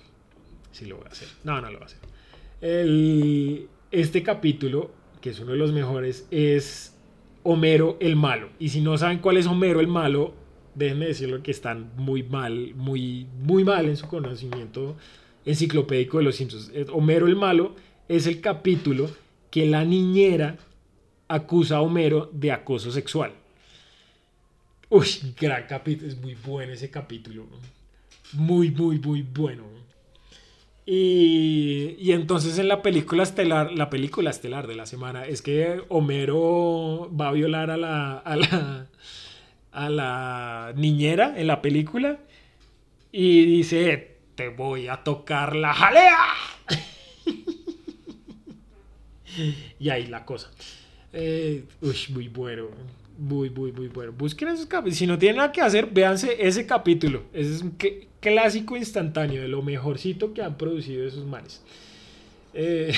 Sí lo voy a hacer. No, no lo voy a hacer. este capítulo, que es uno de los mejores, es Homero el malo. Y si no saben cuál es Homero el malo, déjenme decirlo que están muy mal, muy, muy mal en su conocimiento enciclopédico de los Simpsons. Eh, Homero el malo es el capítulo que la niñera acusa a Homero de acoso sexual. Uy, gran capítulo, es muy bueno ese capítulo. Muy, muy, muy bueno. Y, y, entonces en la película estelar, la película estelar de la semana, es que Homero va a violar a la, a la, a la niñera en la película y dice, te voy a tocar la jalea. y ahí la cosa. Eh, uy, muy bueno. Muy, muy, muy bueno. Busquen esos capítulos. Si no tienen nada que hacer, véanse ese capítulo. Ese es un clásico instantáneo de lo mejorcito que han producido esos manes. Eh,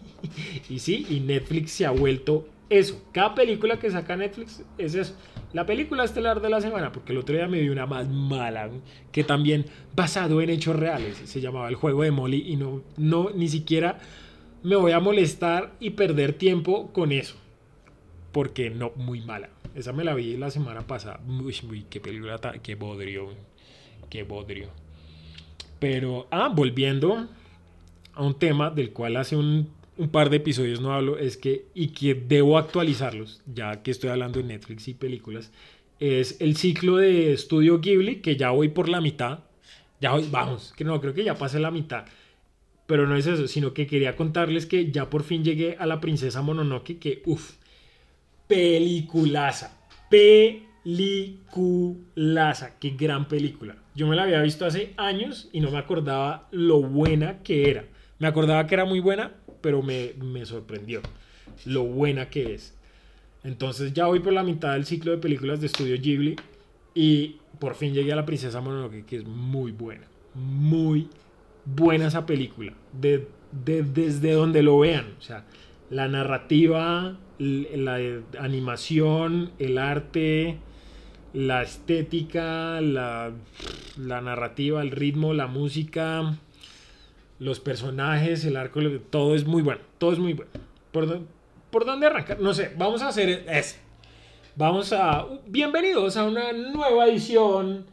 y sí, y Netflix se ha vuelto eso. Cada película que saca Netflix es eso. La película estelar de la semana, porque el otro día me vi una más mala, que también basado en hechos reales, se llamaba El juego de Molly y no, no, ni siquiera me voy a molestar y perder tiempo con eso porque no, muy mala. Esa me la vi la semana pasada. Uy, uy qué película, qué bodrio, qué bodrio. Pero, ah, volviendo a un tema del cual hace un, un, par de episodios no hablo, es que, y que debo actualizarlos, ya que estoy hablando de Netflix y películas, es el ciclo de Estudio Ghibli, que ya voy por la mitad. Ya voy, vamos, que no, creo que ya pasé la mitad. Pero no es eso, sino que quería contarles que ya por fin llegué a la princesa Mononoke, que uff, peliculaza. Peliculaza. Qué gran película. Yo me la había visto hace años y no me acordaba lo buena que era. Me acordaba que era muy buena, pero me, sorprendió lo buena que es. Entonces ya voy por la mitad del ciclo de películas de estudio Ghibli y por fin llegué a La Princesa Mononoke, que es muy buena. Muy buena esa película. desde donde lo vean. O sea, la narrativa, la animación, el arte, la estética, la, narrativa, el ritmo, la música, los personajes, el arco, todo es muy bueno, todo es muy bueno. ¿Por, por dónde arrancar? No sé, vamos a hacer eso. Vamos a... Bienvenidos a una nueva edición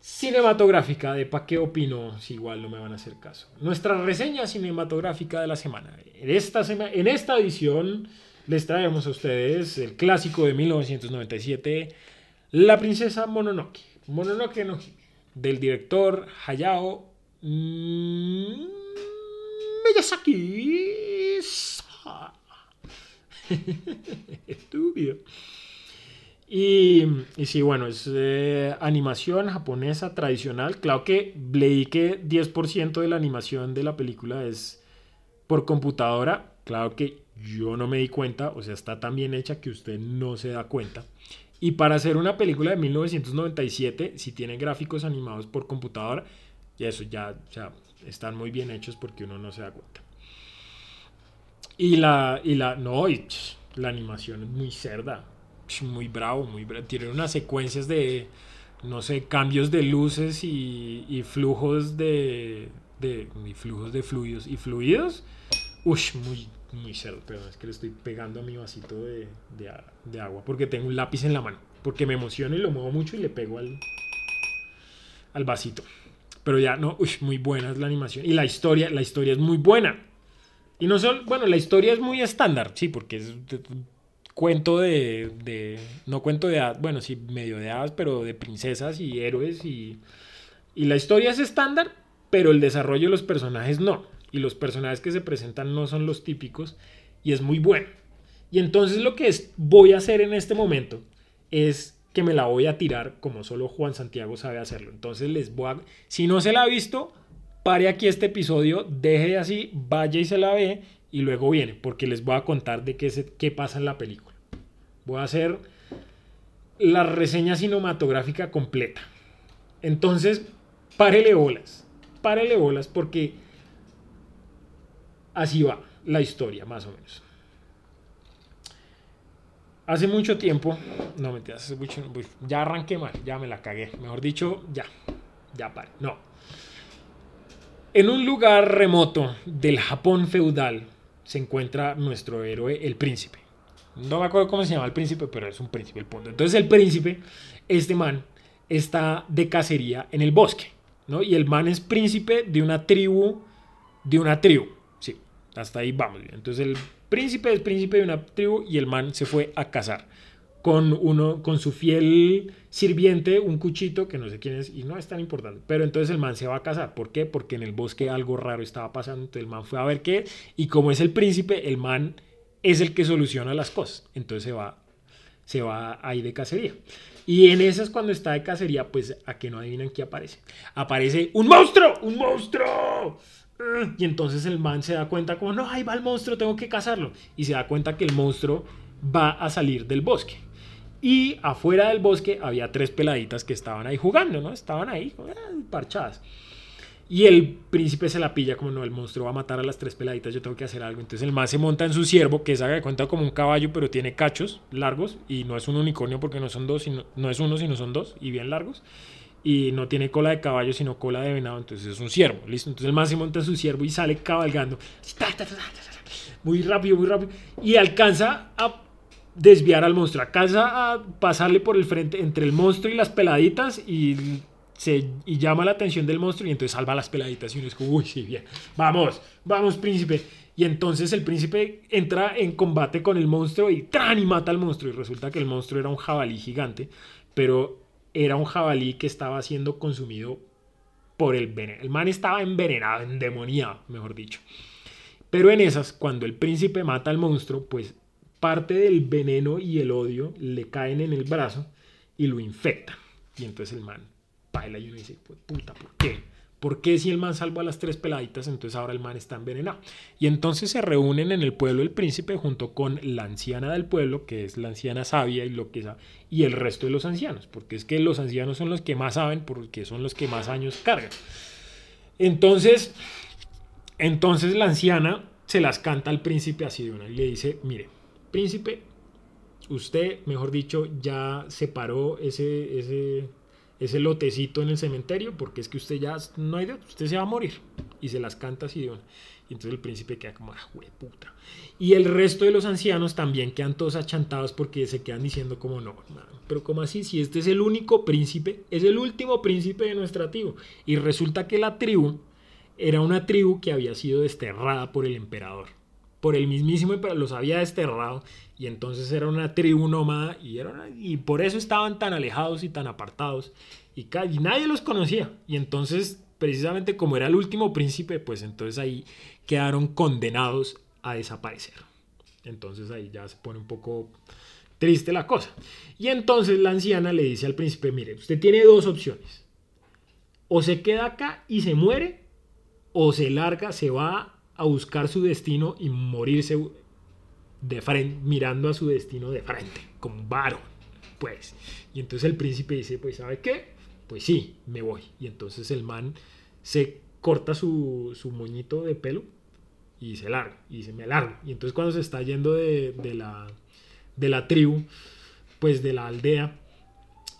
cinematográfica de Pa' qué opino, si igual no me van a hacer caso. Nuestra reseña cinematográfica de la semana. En esta, en esta edición les traemos a ustedes el clásico de 1997, La princesa Mononoke. Mononoke no del director Hayao Miyazaki. Estúpido. Y, y sí, bueno, es eh, animación japonesa tradicional. Claro que leí que 10% de la animación de la película es por computadora. Claro que yo no me di cuenta, o sea, está tan bien hecha que usted no se da cuenta. Y para hacer una película de 1997, si tiene gráficos animados por computadora, y eso ya, o están muy bien hechos porque uno no se da cuenta. Y la, y la, no, la animación es muy cerda muy bravo, muy bravo. Tiene unas secuencias de, no sé, cambios de luces y, flujos de, de y flujos de fluidos y fluidos. Uy, muy, muy cerdo, pero es que le estoy pegando a mi vasito de, de, agua porque tengo un lápiz en la mano. Porque me emociono y lo muevo mucho y le pego al, al vasito. Pero ya, no, uy, muy buena es la animación. Y la historia, la historia es muy buena. Y no solo, bueno, la historia es muy estándar, sí, porque es cuento de, no cuento de bueno, sí, medio de hadas, pero de princesas y héroes y, y la historia es estándar, pero el desarrollo de los personajes no. Y los personajes que se presentan no son los típicos y es muy bueno. Y entonces lo que es, voy a hacer en este momento es que me la voy a tirar como solo Juan Santiago sabe hacerlo. Entonces les voy a... Si no se la ha visto, pare aquí este episodio, deje así, vaya y se la ve y luego viene, porque les voy a contar de qué, se, qué pasa en la película. Voy a hacer la reseña cinematográfica completa. Entonces, párele bolas. Párele bolas porque así va la historia, más o menos. Hace mucho tiempo, no me hace mucho, ya arranqué mal, ya me la cagué. Mejor dicho, ya, ya pare. No. En un lugar remoto del Japón feudal se encuentra nuestro héroe, el príncipe. No me acuerdo cómo se llama el príncipe, pero es un príncipe el punto. Entonces el príncipe, este man, está de cacería en el bosque, ¿no? Y el man es príncipe de una tribu, de una tribu, sí, hasta ahí vamos. Entonces el príncipe es príncipe de una tribu y el man se fue a cazar con, uno, con su fiel sirviente, un cuchito, que no sé quién es, y no es tan importante. Pero entonces el man se va a casar. ¿Por qué? Porque en el bosque algo raro estaba pasando. Entonces el man fue a ver qué, y como es el príncipe, el man es el que soluciona las cosas. Entonces se va, se va ahí de cacería. Y en esas cuando está de cacería, pues a que no adivinan qué aparece. Aparece un monstruo, un monstruo. Y entonces el man se da cuenta como, no, ahí va el monstruo, tengo que cazarlo. Y se da cuenta que el monstruo va a salir del bosque. Y afuera del bosque había tres peladitas que estaban ahí jugando, ¿no? Estaban ahí, eh, parchadas. Y el príncipe se la pilla como no, el monstruo va a matar a las tres peladitas, yo tengo que hacer algo. Entonces el man se monta en su ciervo, que se haga de cuenta como un caballo, pero tiene cachos largos y no es un unicornio porque no son dos, sino, no es uno, sino son dos y bien largos. Y no tiene cola de caballo, sino cola de venado, entonces es un ciervo, ¿listo? Entonces el man se monta en su ciervo y sale cabalgando. Muy rápido, muy rápido. Y alcanza a desviar al monstruo, alcanza a pasarle por el frente entre el monstruo y las peladitas y se, y llama la atención del monstruo y entonces salva las peladitas y uno es como, uy, sí, bien, vamos, vamos, príncipe. Y entonces el príncipe entra en combate con el monstruo y ¡tran! y mata al monstruo. Y resulta que el monstruo era un jabalí gigante, pero era un jabalí que estaba siendo consumido por el veneno. El man estaba envenenado, endemoniado, mejor dicho. Pero en esas, cuando el príncipe mata al monstruo, pues parte del veneno y el odio le caen en el brazo y lo infectan. Y entonces el man baila y uno dice, puta, ¿por qué? ¿Por qué si el man salvó a las tres peladitas, entonces ahora el man está envenenado? Y entonces se reúnen en el pueblo del príncipe junto con la anciana del pueblo, que es la anciana sabia y lo que y el resto de los ancianos, porque es que los ancianos son los que más saben, porque son los que más años cargan. Entonces, entonces la anciana se las canta al príncipe así de una y le dice, mire, príncipe, usted, mejor dicho, ya separó ese, ese ese lotecito en el cementerio, porque es que usted ya no hay de usted se va a morir. Y se las canta así de una. Y entonces el príncipe queda como, ah, puta. Y el resto de los ancianos también quedan todos achantados porque se quedan diciendo como, no, pero como así, si este es el único príncipe, es el último príncipe de nuestra tribu. Y resulta que la tribu era una tribu que había sido desterrada por el emperador. Por el mismísimo emperador, los había desterrado y entonces era una tribu nómada y, era y por eso estaban tan alejados y tan apartados y, y, nadie los conocía. Y entonces, precisamente como era el último príncipe, pues entonces ahí quedaron condenados a desaparecer. Entonces ahí ya se pone un poco triste la cosa. Y entonces la anciana le dice al príncipe, mire, usted tiene dos opciones. O se queda acá y se muere, o se larga, se va a buscar su destino y morirse de frente, mirando a su destino de frente, como un varón, pues. Y entonces el príncipe dice, pues, ¿sabe qué? Pues sí, me voy. Y entonces el man se corta su, su moñito de pelo y se larga, y se me larga. Y entonces cuando se está yendo de, de, la, de la tribu, pues de la aldea,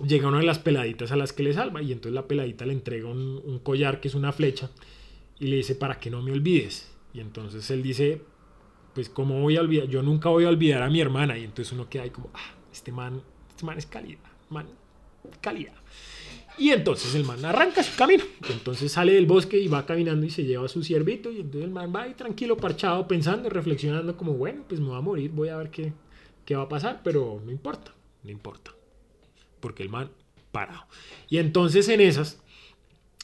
llega una de las peladitas a las que le salva. Y entonces la peladita le entrega un collar que es una flecha y le dice, para que no me olvides. Y entonces él dice, pues cómo voy a olvidar, yo nunca voy a olvidar a mi hermana y entonces uno queda ahí como, ah, este man, este man es calidad, man, calidad. Y entonces el man arranca su camino. Entonces sale del bosque y va caminando y se lleva a su ciervito. Y entonces el man va ahí tranquilo, parchado, pensando, reflexionando, como bueno, pues me voy a morir, voy a ver qué, qué va a pasar, pero no importa, no importa. Porque el man parado. Y entonces en esas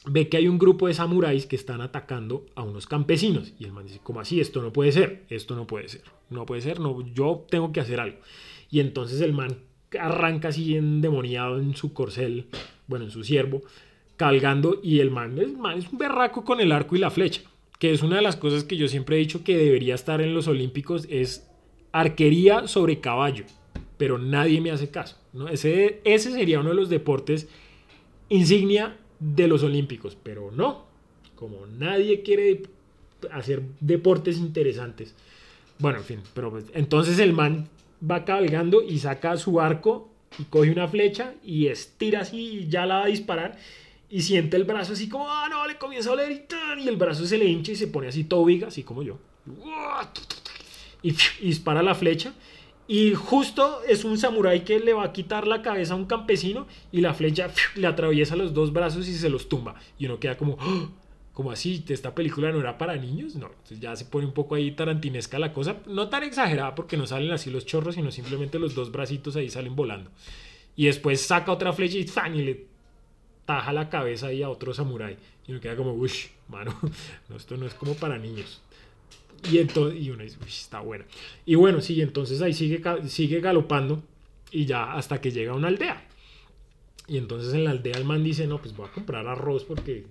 ve que hay un grupo de samuráis que están atacando a unos campesinos. Y el man dice, ¿cómo así? Esto no puede ser, esto no puede ser, no puede ser, no, yo tengo que hacer algo. Y entonces el man arranca así endemoniado en su corcel, bueno, en su ciervo, calgando y el man, es un berraco con el arco y la flecha, que es una de las cosas que yo siempre he dicho que debería estar en los olímpicos, es arquería sobre caballo, pero nadie me hace caso. ¿no? Ese, ese sería uno de los deportes insignia de los Olímpicos, pero no, como nadie quiere hacer deportes interesantes. Bueno, en fin, pero pues, entonces el man va cabalgando y saca su arco y coge una flecha y estira así y ya la va a disparar y siente el brazo así como, ah, no, le comienza a oler y, y el brazo se le hincha y se pone así todo viga, así como yo. y dispara la flecha y justo es un samurái que le va a quitar la cabeza a un campesino y la flecha le atraviesa los dos brazos y se los tumba. Y uno queda como, ¡Ah! como así, esta película no era para niños, no, entonces ya se pone un poco ahí tarantinesca la cosa, no tan exagerada porque no salen así los chorros, sino simplemente los dos bracitos ahí salen volando. Y después saca otra flecha y, ¡fan! y le taja la cabeza ahí a otro samurái. Y uno queda como, uy, mano, esto no es como para niños. Y, entonces, y uno dice, está buena. Y bueno, sí, entonces ahí sigue, sigue galopando y ya hasta que llega a una aldea. Y entonces en la aldea el man dice, no, pues voy a comprar arroz porque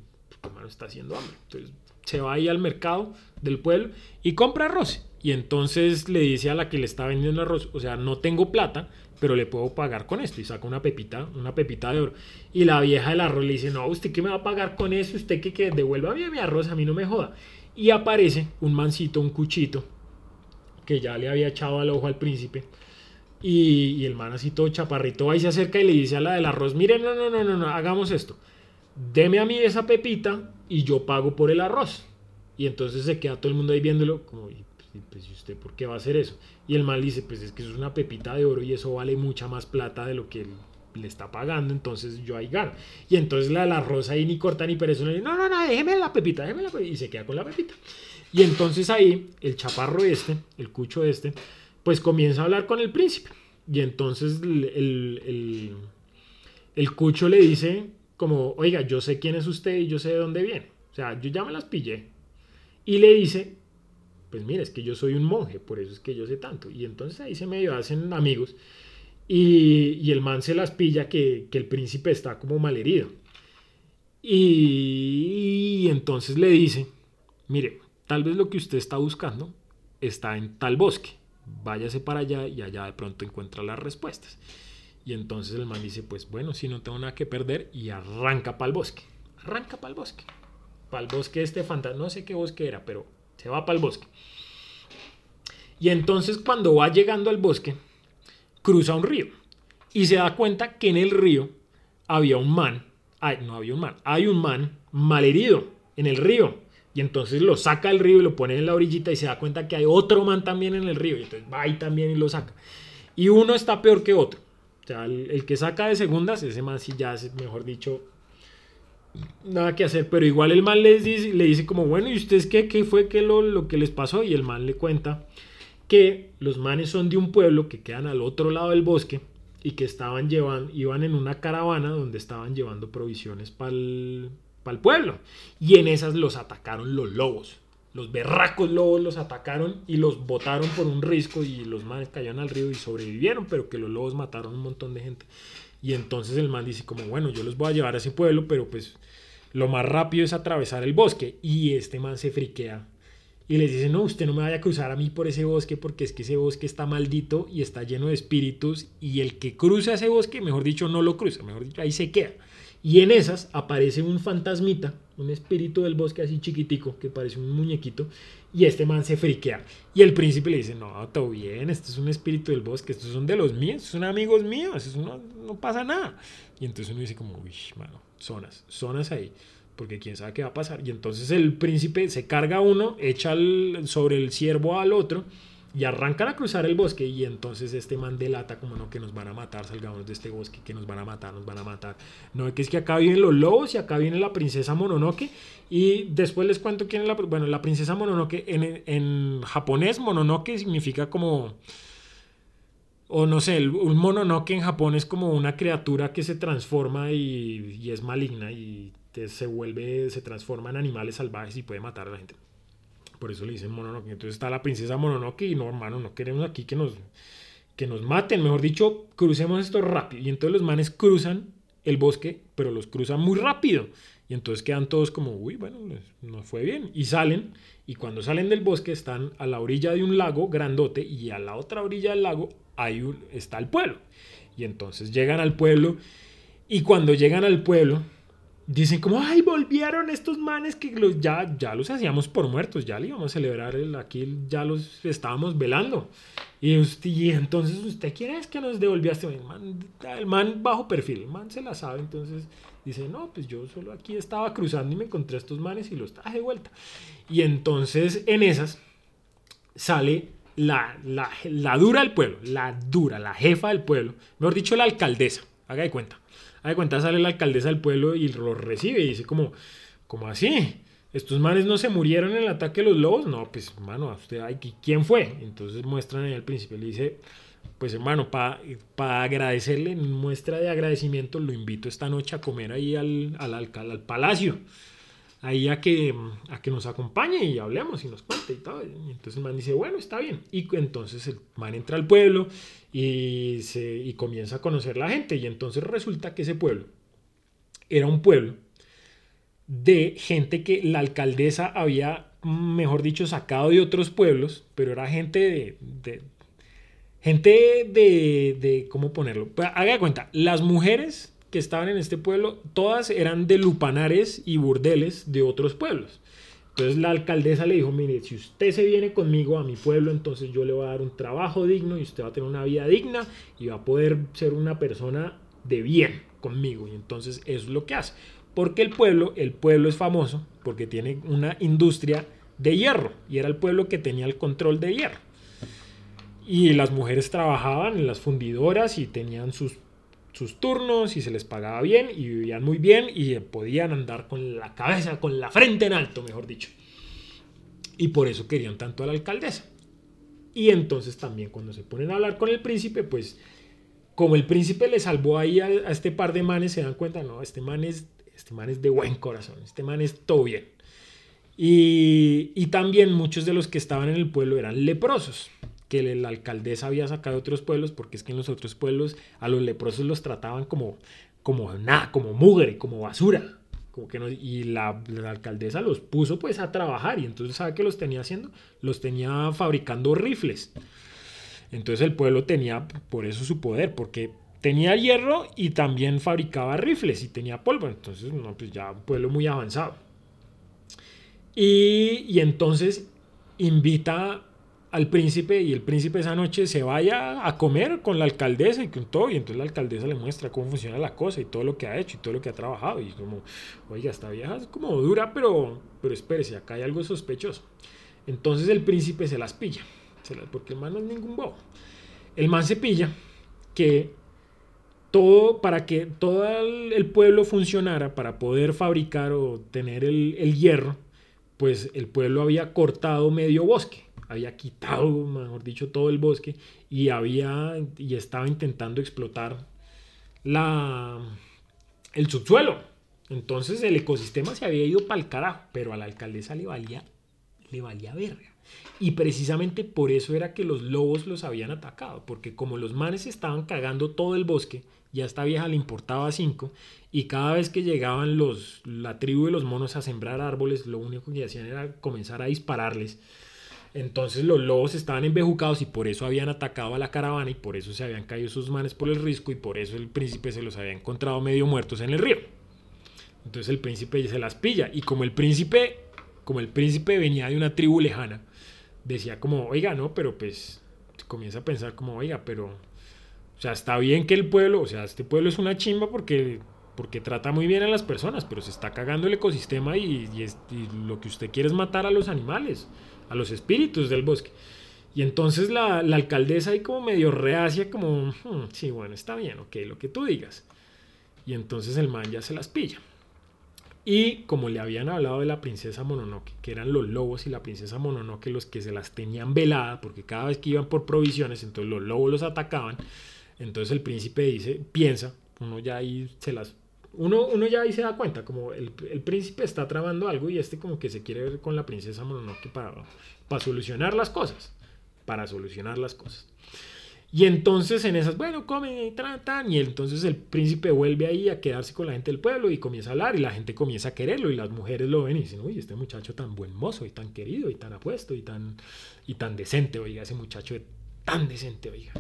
mano está haciendo hambre. Entonces se va ahí al mercado del pueblo y compra arroz. Y entonces le dice a la que le está vendiendo arroz, o sea, no tengo plata, pero le puedo pagar con esto. Y saca una pepita, una pepita de oro. Y la vieja del arroz le dice, no, ¿usted qué me va a pagar con eso? Usted que, que devuelva bien mi arroz, a mí no me joda. Y aparece un mancito, un cuchito, que ya le había echado al ojo al príncipe. Y, el man así todo chaparrito ahí se acerca y le dice a la del arroz, mire, no, no, no, no, no, hagamos esto. Deme a mí esa pepita y yo pago por el arroz. Y entonces se queda todo el mundo ahí viéndolo, como, pues, pues usted por qué va a hacer eso? Y el mal dice, pues es que eso es una pepita de oro y eso vale mucha más plata de lo que le está pagando, entonces yo ahí gano. Y entonces la, la rosa ahí ni corta ni pereza, no, no, no, déjeme la pepita, déjeme la pepita, y se queda con la pepita. Y entonces ahí el chaparro este, el cucho este, pues comienza a hablar con el príncipe. Y entonces el, el, el, cucho le dice como, oiga, yo sé quién es usted y yo sé de dónde viene. O sea, yo ya me las pillé. Y le dice, pues mira, es que yo soy un monje, por eso es que yo sé tanto. Y entonces ahí se medio hacen amigos. Y, el man se las pilla que, el príncipe está como malherido. Y, y entonces le dice, mire, tal vez lo que usted está buscando está en tal bosque. Váyase para allá y allá de pronto encuentra las respuestas. Y entonces el man dice, pues bueno, si no tengo nada que perder y arranca para el bosque. Arranca para el bosque. Para el bosque este fantasma, no sé qué bosque era, pero se va para el bosque. Y entonces cuando va llegando al bosque, cruza un río y se da cuenta que en el río había un man, ay, no había un man, hay un man malherido en el río. Y entonces lo saca del río y lo pone en la orillita y se da cuenta que hay otro man también en el río. Y entonces va ahí también y lo saca. Y uno está peor que otro. O sea, el, que saca de segundas, ese man sí ya es, mejor dicho, nada que hacer. Pero igual el man le dice, le dice como, bueno, ¿y ustedes qué, qué fue que lo, lo que les pasó? Y el man le cuenta que los manes son de un pueblo que quedan al otro lado del bosque y que estaban llevando, iban en una caravana donde estaban llevando provisiones para el, pueblo. Y en esas los atacaron los lobos. Los berracos lobos los atacaron y los botaron por un risco y los manes cayeron al río y sobrevivieron, pero que los lobos mataron un montón de gente. Y entonces el man dice como, bueno, yo los voy a llevar a ese pueblo, pero pues lo más rápido es atravesar el bosque. Y este man se friquea y les dice, no, usted no me vaya a cruzar a mí por ese bosque porque es que ese bosque está maldito y está lleno de espíritus y el que cruza ese bosque, mejor dicho, no lo cruza, mejor dicho, ahí se queda. Y en esas aparece un fantasmita, un espíritu del bosque así chiquitico, que parece un muñequito, y este man se friquea. Y el príncipe le dice, no, todo bien, este es un espíritu del bosque, estos son de los míos, son amigos míos, eso no, no pasa nada. Y entonces uno dice como, uy, mano, zonas, zonas ahí porque quién sabe qué va a pasar. Y entonces el príncipe se carga uno, echa sobre el ciervo al otro y arrancan a cruzar el bosque y entonces este man delata como no que nos van a matar, salgamos de este bosque, que nos van a matar, nos van a matar. No, que es que acá vienen los lobos y acá viene la princesa Mononoke y después les cuento quién es la... Bueno, la princesa Mononoke en, en japonés Mononoke significa como... O no sé, un mononoke en Japón es como una criatura que se transforma y, y es maligna y se vuelve, se transforma en animales salvajes y puede matar a la gente. Por eso le dicen Mononoke. Entonces está la princesa Mononoke y no, hermano, no queremos aquí que nos, que nos maten. Mejor dicho, crucemos esto rápido. Y entonces los manes cruzan el bosque, pero los cruzan muy rápido. Y entonces quedan todos como, uy, bueno, nos fue bien. Y salen, y cuando salen del bosque están a la orilla de un lago grandote y a la otra orilla del lago hay está el pueblo. Y entonces llegan al pueblo y cuando llegan al pueblo, dicen como, ay, volvieron estos manes que los, ya, ya los hacíamos por muertos, ya le íbamos a celebrar, el, aquí ya los estábamos velando. Y, usted, entonces usted quiere es que nos devolviese el man, el man bajo perfil, el man se la sabe, entonces dice, no, pues yo solo aquí estaba cruzando y me encontré a estos manes y los traje de vuelta. Y entonces en esas sale la, la, la dura del pueblo, la dura, la jefa del pueblo, mejor dicho, la alcaldesa, haga de cuenta de cuenta sale la alcaldesa del pueblo y lo recibe y dice como, como así, estos manes no se murieron en el ataque de los lobos. No, pues, hermano, usted, ¿quién fue? Entonces muestran ahí al príncipe, le dice, pues hermano, para agradecerle, en muestra de agradecimiento, lo invito esta noche a comer ahí al, al, al palacio ahí a que, a que nos acompañe y hablemos y nos cuente y todo. Y entonces el man dice, bueno, está bien. Y entonces el man entra al pueblo y, se, y comienza a conocer la gente. Y entonces resulta que ese pueblo era un pueblo de gente que la alcaldesa había, mejor dicho, sacado de otros pueblos, pero era gente de... gente de, de, ¿cómo ponerlo? Pues, haga cuenta, las mujeres que estaban en este pueblo, todas eran de lupanares y burdeles de otros pueblos. Entonces la alcaldesa le dijo, mire, si usted se viene conmigo a mi pueblo, entonces yo le voy a dar un trabajo digno y usted va a tener una vida digna y va a poder ser una persona de bien conmigo. Y entonces es lo que hace. Porque el pueblo, el pueblo es famoso porque tiene una industria de hierro y era el pueblo que tenía el control de hierro. Y las mujeres trabajaban en las fundidoras y tenían sus sus turnos y se les pagaba bien y vivían muy bien y podían andar con la cabeza, con la frente en alto, mejor dicho. Y por eso querían tanto a la alcaldesa. Y entonces también cuando se ponen a hablar con el príncipe, pues como el príncipe le salvó ahí a, este par de manes, se dan cuenta, no, este man es, este man es de buen corazón, este man es todo bien. Y también muchos de los que estaban en el pueblo eran leprosos que la alcaldesa había sacado de otros pueblos, porque es que en los otros pueblos a los leprosos los trataban como, como nada, como mugre, como basura. Como que no, y la, alcaldesa los puso pues a trabajar y entonces ¿sabe qué los tenía haciendo? Los tenía fabricando rifles. Entonces el pueblo tenía por eso su poder, porque tenía hierro y también fabricaba rifles y tenía polvo. Entonces, no, pues ya un pueblo muy avanzado. Y entonces invita al príncipe y el príncipe esa noche se vaya a comer con la alcaldesa y con todo. Y entonces la alcaldesa le muestra cómo funciona la cosa y todo lo que ha hecho y todo lo que ha trabajado. Y como, oiga, esta vieja es como dura, pero, pero espérese, acá hay algo sospechoso. Entonces el príncipe se las pilla, porque el man no es ningún bobo. El man se pilla que todo, para que todo el pueblo funcionara, para poder fabricar o tener el, el hierro, pues el pueblo había cortado medio bosque había quitado, mejor dicho, todo el bosque y había y estaba intentando explotar la, el subsuelo. Entonces el ecosistema se había ido para el carajo, pero a la alcaldesa le valía, le valía verga. Y precisamente por eso era que los lobos los habían atacado, porque como los manes estaban cagando todo el bosque, ya esta vieja le importaba cinco, y cada vez que llegaban los, la tribu de los monos a sembrar árboles, lo único que hacían era comenzar a dispararles entonces los lobos estaban embejucados y por eso habían atacado a la caravana y por eso se habían caído sus manes por el risco y por eso el príncipe se los había encontrado medio muertos en el río. Entonces el príncipe se las pilla y como el príncipe, como el príncipe venía de una tribu lejana, decía como, oiga, no, pero pues comienza a pensar como, oiga, pero, o sea, está bien que el pueblo, o sea, este pueblo es una chimba porque porque trata muy bien a las personas, pero se está cagando el ecosistema y, y lo que usted quiere es matar a los animales a los espíritus del bosque. Y entonces la, alcaldesa ahí como medio reacia, como, hmm, sí, bueno, está bien, ok, lo que tú digas. Y entonces el man ya se las pilla. Y como le habían hablado de la princesa Mononoke, que eran los lobos y la princesa Mononoke los que se las tenían velada, porque cada vez que iban por provisiones, entonces los lobos los atacaban. Entonces el príncipe dice, piensa, uno ya ahí se las uno, uno ya ahí se da cuenta, como el, príncipe está trabando algo y este como que se quiere ver con la princesa Mononoke para, para solucionar las cosas. Para solucionar las cosas. Y entonces en esas, bueno, come y tratan. Y entonces el príncipe vuelve ahí a quedarse con la gente del pueblo y comienza a hablar y la gente comienza a quererlo y las mujeres lo ven y dicen, uy, este muchacho tan buen mozo y tan querido y tan apuesto y tan, y tan decente, oiga, ese muchacho tan decente, oiga.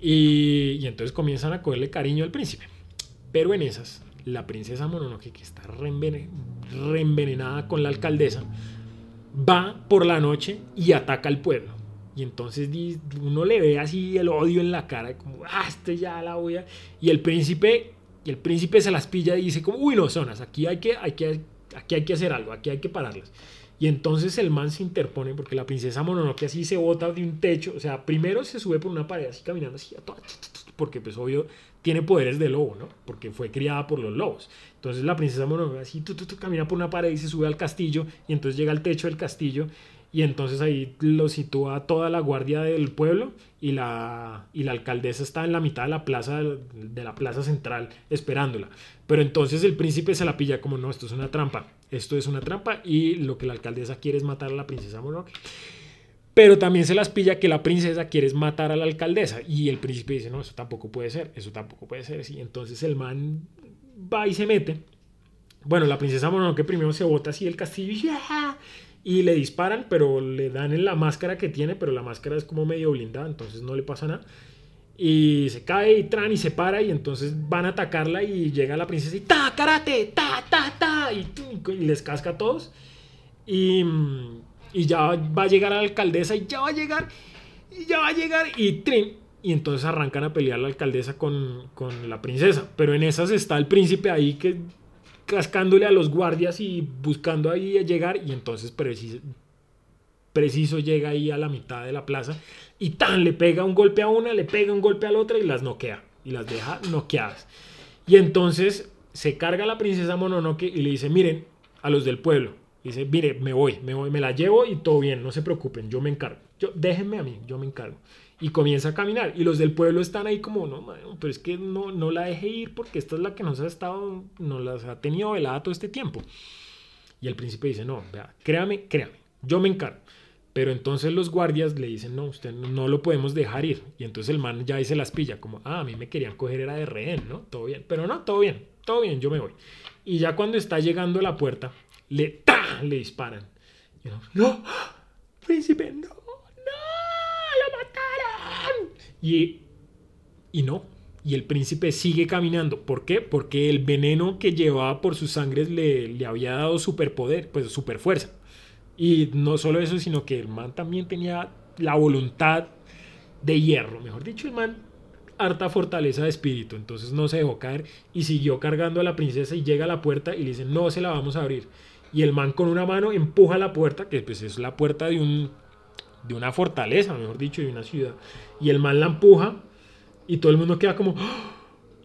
Y, y entonces comienzan a cogerle cariño al príncipe. Pero en esas, la princesa Mononoke, que está reenvenenada con la alcaldesa, va por la noche y ataca al pueblo. Y entonces uno le ve así el odio en la cara, como, ah, este ya la voy a... Y el príncipe, y el príncipe se las pilla y dice como, uy, no, zonas, aquí hay que, hay que, aquí hay que hacer algo, aquí hay que pararlas. Y entonces el man se interpone porque la princesa Mononoke así se bota de un techo. O sea, primero se sube por una pared así caminando así, porque pues obvio tiene poderes de lobo, ¿no? Porque fue criada por los lobos. Entonces la princesa Mononoke así tú, camina por una pared y se sube al castillo y entonces llega al techo del castillo y entonces ahí lo sitúa toda la guardia del pueblo y la, y la alcaldesa está en la mitad de la plaza de la plaza central esperándola. Pero entonces el príncipe se la pilla como no, esto es una trampa esto es una trampa y lo que la alcaldesa quiere es matar a la princesa Mononoke. Pero también se las pilla que la princesa quiere matar a la alcaldesa y el príncipe dice, no, eso tampoco puede ser, eso tampoco puede ser. Y entonces el man va y se mete. Bueno, la princesa Mononoke primero se bota así el castillo y, y le disparan, pero le dan en la máscara que tiene, pero la máscara es como medio blindada, entonces no le pasa nada y se cae y tran y se para y entonces van a atacarla y llega la princesa y ta karate ta ta ta y, les casca a todos y, y, ya va a llegar a la alcaldesa y ya va a llegar y ya va a llegar y trin y entonces arrancan a pelear la alcaldesa con, con la princesa pero en esas está el príncipe ahí que cascándole a los guardias y buscando ahí llegar y entonces preciso, preciso llega ahí a la mitad de la plaza y tan le pega un golpe a una, le pega un golpe a la otra y las noquea y las deja noqueadas. Y entonces se carga la princesa Mononoke y le dice, miren, a los del pueblo, dice, mire, me voy, me voy, me la llevo y todo bien, no se preocupen, yo me encargo. Yo, déjenme a mí, yo me encargo. Y comienza a caminar. Y los del pueblo están ahí como, no, pero es que no, no la deje ir porque esta es la que nos ha estado, nos las ha tenido velada todo este tiempo. Y el príncipe dice, no, vea, créame, créame, yo me encargo. Pero entonces los guardias le dicen, no, usted no, lo podemos dejar ir. Y entonces el man ya se las pilla, como, ah, a mí me querían coger, era de rehén, ¿no? Todo bien. Pero no, todo bien, todo bien, yo me voy. Y ya cuando está llegando a la puerta, le, le disparan. Y no, príncipe, no, no, lo mataron. Y, y no, y el príncipe sigue caminando. ¿Por qué? Porque el veneno que llevaba por sus sangres le, le había dado superpoder, pues super fuerza. Y no solo eso, sino que el man también tenía la voluntad de hierro, mejor dicho, el man harta fortaleza de espíritu, entonces no se dejó caer y siguió cargando a la princesa y llega a la puerta y le dice, no se la vamos a abrir. Y el man con una mano empuja la puerta, que pues es la puerta de, un, de una fortaleza, mejor dicho, de una ciudad. Y el man la empuja y todo el mundo queda como, ¡Ah!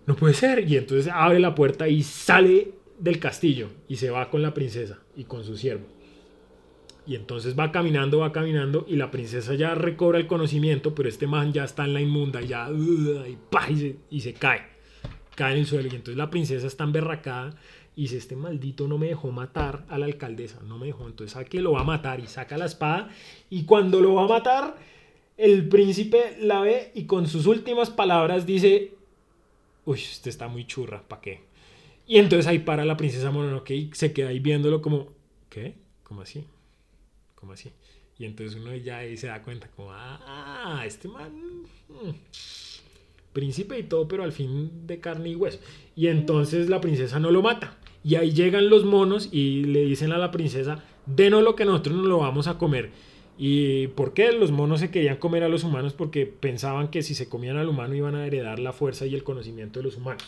no puede ser. Y entonces abre la puerta y sale del castillo y se va con la princesa y con su siervo. Y entonces va caminando, va caminando y la princesa ya recobra el conocimiento, pero este man ya está en la inmunda, ya y, se, cae, cae en el suelo. Y entonces la princesa está emberracada y dice, este maldito no me dejó matar a la alcaldesa, no me dejó. Entonces sabe que lo va a matar y saca la espada y cuando lo va a matar, el príncipe la ve y con sus últimas palabras dice, uy, este está muy churra, ¿para qué? Y entonces ahí para la princesa Mononoke y se queda ahí viéndolo como, ¿qué? ¿Cómo así? como así. Y entonces uno ya ahí se da cuenta como, ah, este man, mm, príncipe y todo, pero al fin de carne y hueso. Y entonces la princesa no lo mata. Y ahí llegan los monos y le dicen a la princesa, denos lo que nosotros nos lo vamos a comer. ¿Y por qué los monos se querían comer a los humanos? Porque pensaban que si se comían al humano iban a heredar la fuerza y el conocimiento de los humanos.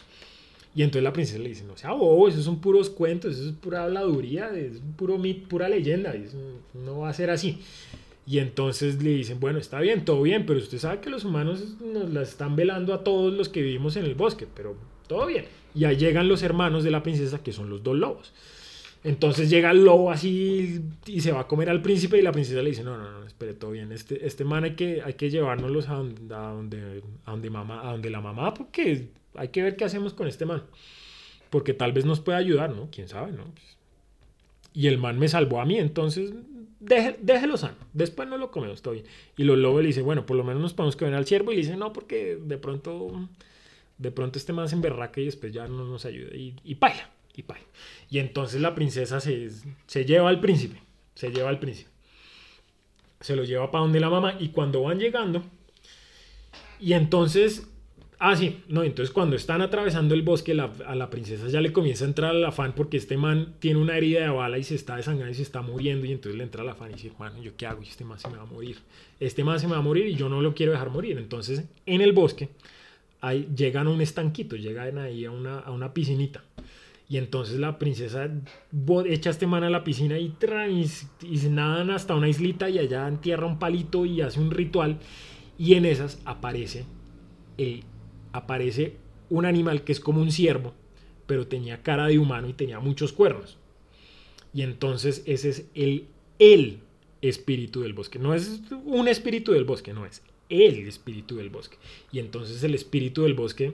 Y entonces la princesa le dice, no sea bobo, esos son puros cuentos, eso es pura habladuría, es puro mit, pura leyenda, no va a ser así. Y entonces le dicen, bueno, está bien, todo bien, pero usted sabe que los humanos nos la están velando a todos los que vivimos en el bosque, pero todo bien. Y ahí llegan los hermanos de la princesa, que son los dos lobos. Entonces llega el lobo así y se va a comer al príncipe y la princesa le dice, no, no, no, espere, todo bien, este, este man hay que, hay que llevárnoslos a donde, a donde, mamá, a donde la mamá, porque hay que ver qué hacemos con este man. Porque tal vez nos pueda ayudar, ¿no? ¿Quién sabe, no? Y el man me salvó a mí, entonces déjelo sano. Después no lo comemos, todo bien. Y los lobos le dice, bueno, por lo menos nos podemos comer al ciervo. Y le dice, no, porque de pronto, de pronto este man se emberraca y después ya no nos ayuda. Y, y paila, y paila. Y entonces la princesa se, se lleva al príncipe. Se lleva al príncipe. Se lo lleva para donde la mamá. Y cuando van llegando, y entonces Ah, sí, no, entonces cuando están atravesando el bosque, a la princesa ya le comienza a entrar el afán porque este man tiene una herida de bala y se está desangrando y se está muriendo. Y entonces le entra el afán y dice, bueno, ¿yo qué hago? Este man se me va a morir. Este man se me va a morir y yo no lo quiero dejar morir. Entonces, en el bosque, llegan a un estanquito, llegan ahí a una, a una piscinita. Y entonces la princesa echa a este man a la piscina y, y, y, nadan hasta una islita y allá entierra un palito y hace un ritual. Y en esas aparece, el, aparece un animal que es como un ciervo, pero tenía cara de humano y tenía muchos cuernos. Y entonces ese es el, el espíritu del bosque. No es un espíritu del bosque, no es el espíritu del bosque. Y entonces el espíritu del bosque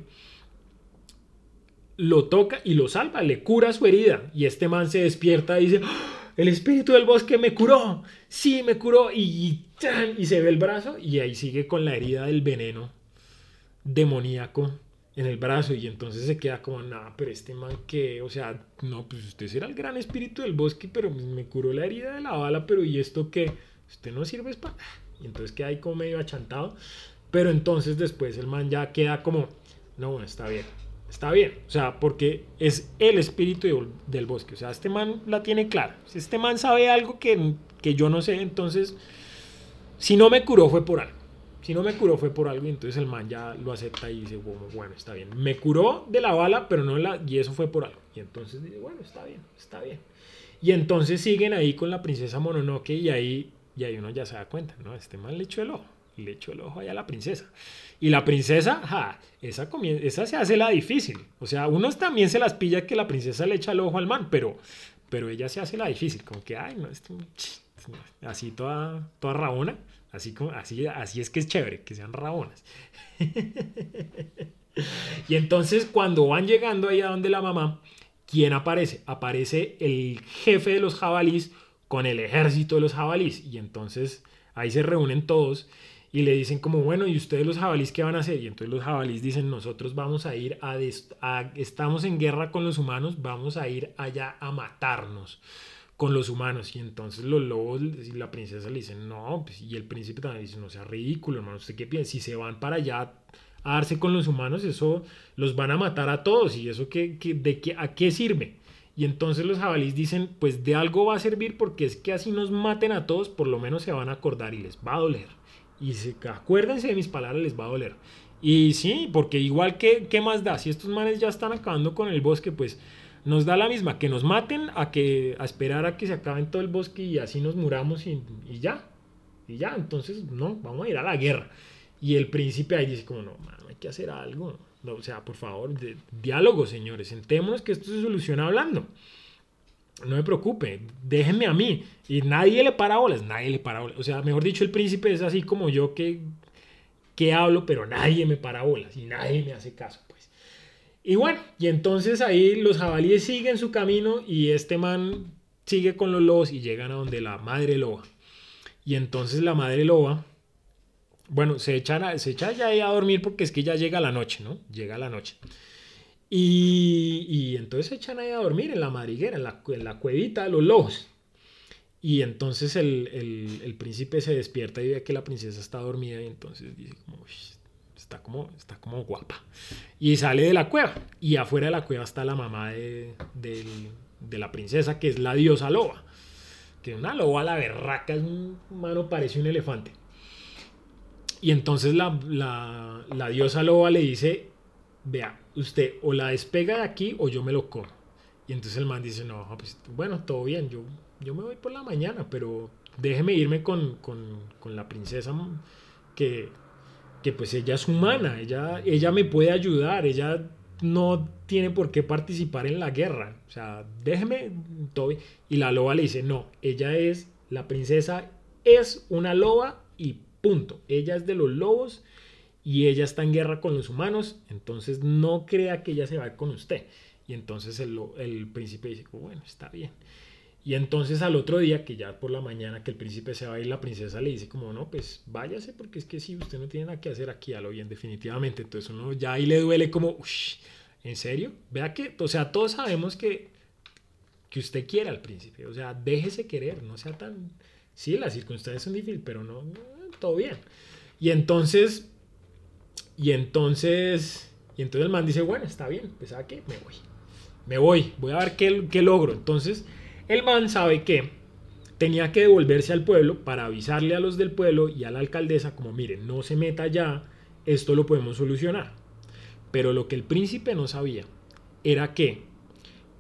lo toca y lo salva, le cura su herida. Y este man se despierta y dice, ¡Ah! el espíritu del bosque me curó, sí, me curó. Y, y se ve el brazo y ahí sigue con la herida del veneno demoníaco en el brazo y entonces se queda como, nada, pero este man que, o sea, no, pues usted será el gran espíritu del bosque, pero me curó la herida de la bala, pero ¿y esto qué? Usted no sirve para... Y entonces queda ahí como medio achantado, pero entonces después el man ya queda como, no, bueno, está bien, está bien, o sea, porque es el espíritu del bosque, o sea, este man la tiene clara, si este man sabe algo que, que yo no sé, entonces, si no me curó fue por algo. Si no me curó fue por algo y entonces el man ya lo acepta y dice, bueno, está bien. Me curó de la bala, pero no la... Y eso fue por algo. Y entonces dice, bueno, está bien, está bien. Y entonces siguen ahí con la princesa Mononoke y ahí, y ahí uno ya se da cuenta, ¿no? Este man le echó el ojo. Le echó el ojo allá a la princesa. Y la princesa, ja, esa, esa se hace la difícil. O sea, uno también se las pilla que la princesa le echa el ojo al man, pero, pero ella se hace la difícil. Como que, ay, no, esto, así toda, toda rabona. Así, como, así, así es que es chévere, que sean rabonas. y entonces cuando van llegando ahí a donde la mamá, ¿quién aparece? Aparece el jefe de los jabalís con el ejército de los jabalís. Y entonces ahí se reúnen todos y le dicen como, bueno, ¿y ustedes los jabalís qué van a hacer? Y entonces los jabalís dicen, nosotros vamos a ir a, a estamos en guerra con los humanos, vamos a ir allá a matarnos con los humanos. Y entonces los lobos y la princesa le dicen, no, pues, y el príncipe también dice, no sea ridículo, hermano, ¿usted qué piensa? Si se van para allá a darse con los humanos, eso los van a matar a todos. ¿Y eso qué, de qué, a qué sirve? Y entonces los jabalíes dicen, pues de algo va a servir porque es que así nos maten a todos, por lo menos se van a acordar y les va a doler. Y se, acuérdense de mis palabras, les va a doler. Y sí, porque igual que, ¿qué más da? Si estos manes ya están acabando con el bosque, pues nos da la misma que nos maten a que a esperar a que se acabe todo el bosque y así nos muramos y, ya. Y ya, entonces no, vamos a ir a la guerra. Y el príncipe ahí dice como, no, hay que hacer algo. O sea, por favor, diálogo, señores. Sentémonos que esto se soluciona hablando. No me preocupe, déjenme a mí. Y nadie le para bolas, nadie le para bolas. O sea, mejor dicho, el príncipe es así como yo que, que hablo, pero nadie me para bolas y nadie me hace caso. Y bueno, y entonces ahí los jabalíes siguen su camino y este man sigue con los lobos y llegan a donde la madre loba. Y entonces la madre loba, bueno, se echan se echa ya a dormir porque es que ya llega la noche, ¿no? Llega la noche. Y, y entonces se echan ahí a dormir en la madriguera, en la, en la cuevita de los lobos. Y entonces el, el, príncipe se despierta y ve que la princesa está dormida y entonces dice como, está como, está como guapa. Y sale de la cueva. Y afuera de la cueva está la mamá de, la princesa, que es la diosa loba. Que una loba, la berraca, es un mano, parece un elefante. Y entonces la, la, diosa loba le dice, vea, usted o la despega de aquí o yo me lo como. Y entonces el man dice, no, pues bueno, todo bien, yo, yo me voy por la mañana, pero déjeme irme con, con, con la princesa que, que pues ella es humana, ella, ella me puede ayudar, ella no tiene por qué participar en la guerra. O sea, déjeme. Y la loba le dice, no, ella es, la princesa es una loba y punto. Ella es de los lobos y ella está en guerra con los humanos, entonces no crea que ella se va con usted. Y entonces el, el príncipe dice, bueno, está bien. Y entonces al otro día, que ya por la mañana que el príncipe se va y la princesa le dice como, no, pues váyase porque es que si usted no tiene nada que hacer aquí, a lo bien definitivamente. Entonces uno ya ahí le duele como, ¿en serio? Vea que, o sea, todos sabemos que, que usted quiere al príncipe. O sea, déjese querer, no sea tan... Sí, las circunstancias son difíciles, pero no, todo bien. Y entonces, y entonces, y entonces el man dice, bueno, está bien, pues ¿a qué? Me voy. Me voy, voy a ver qué, qué logro. Entonces el man sabe que tenía que devolverse al pueblo para avisarle a los del pueblo y a la alcaldesa como, miren, no se meta ya, esto lo podemos solucionar. Pero lo que el príncipe no sabía era que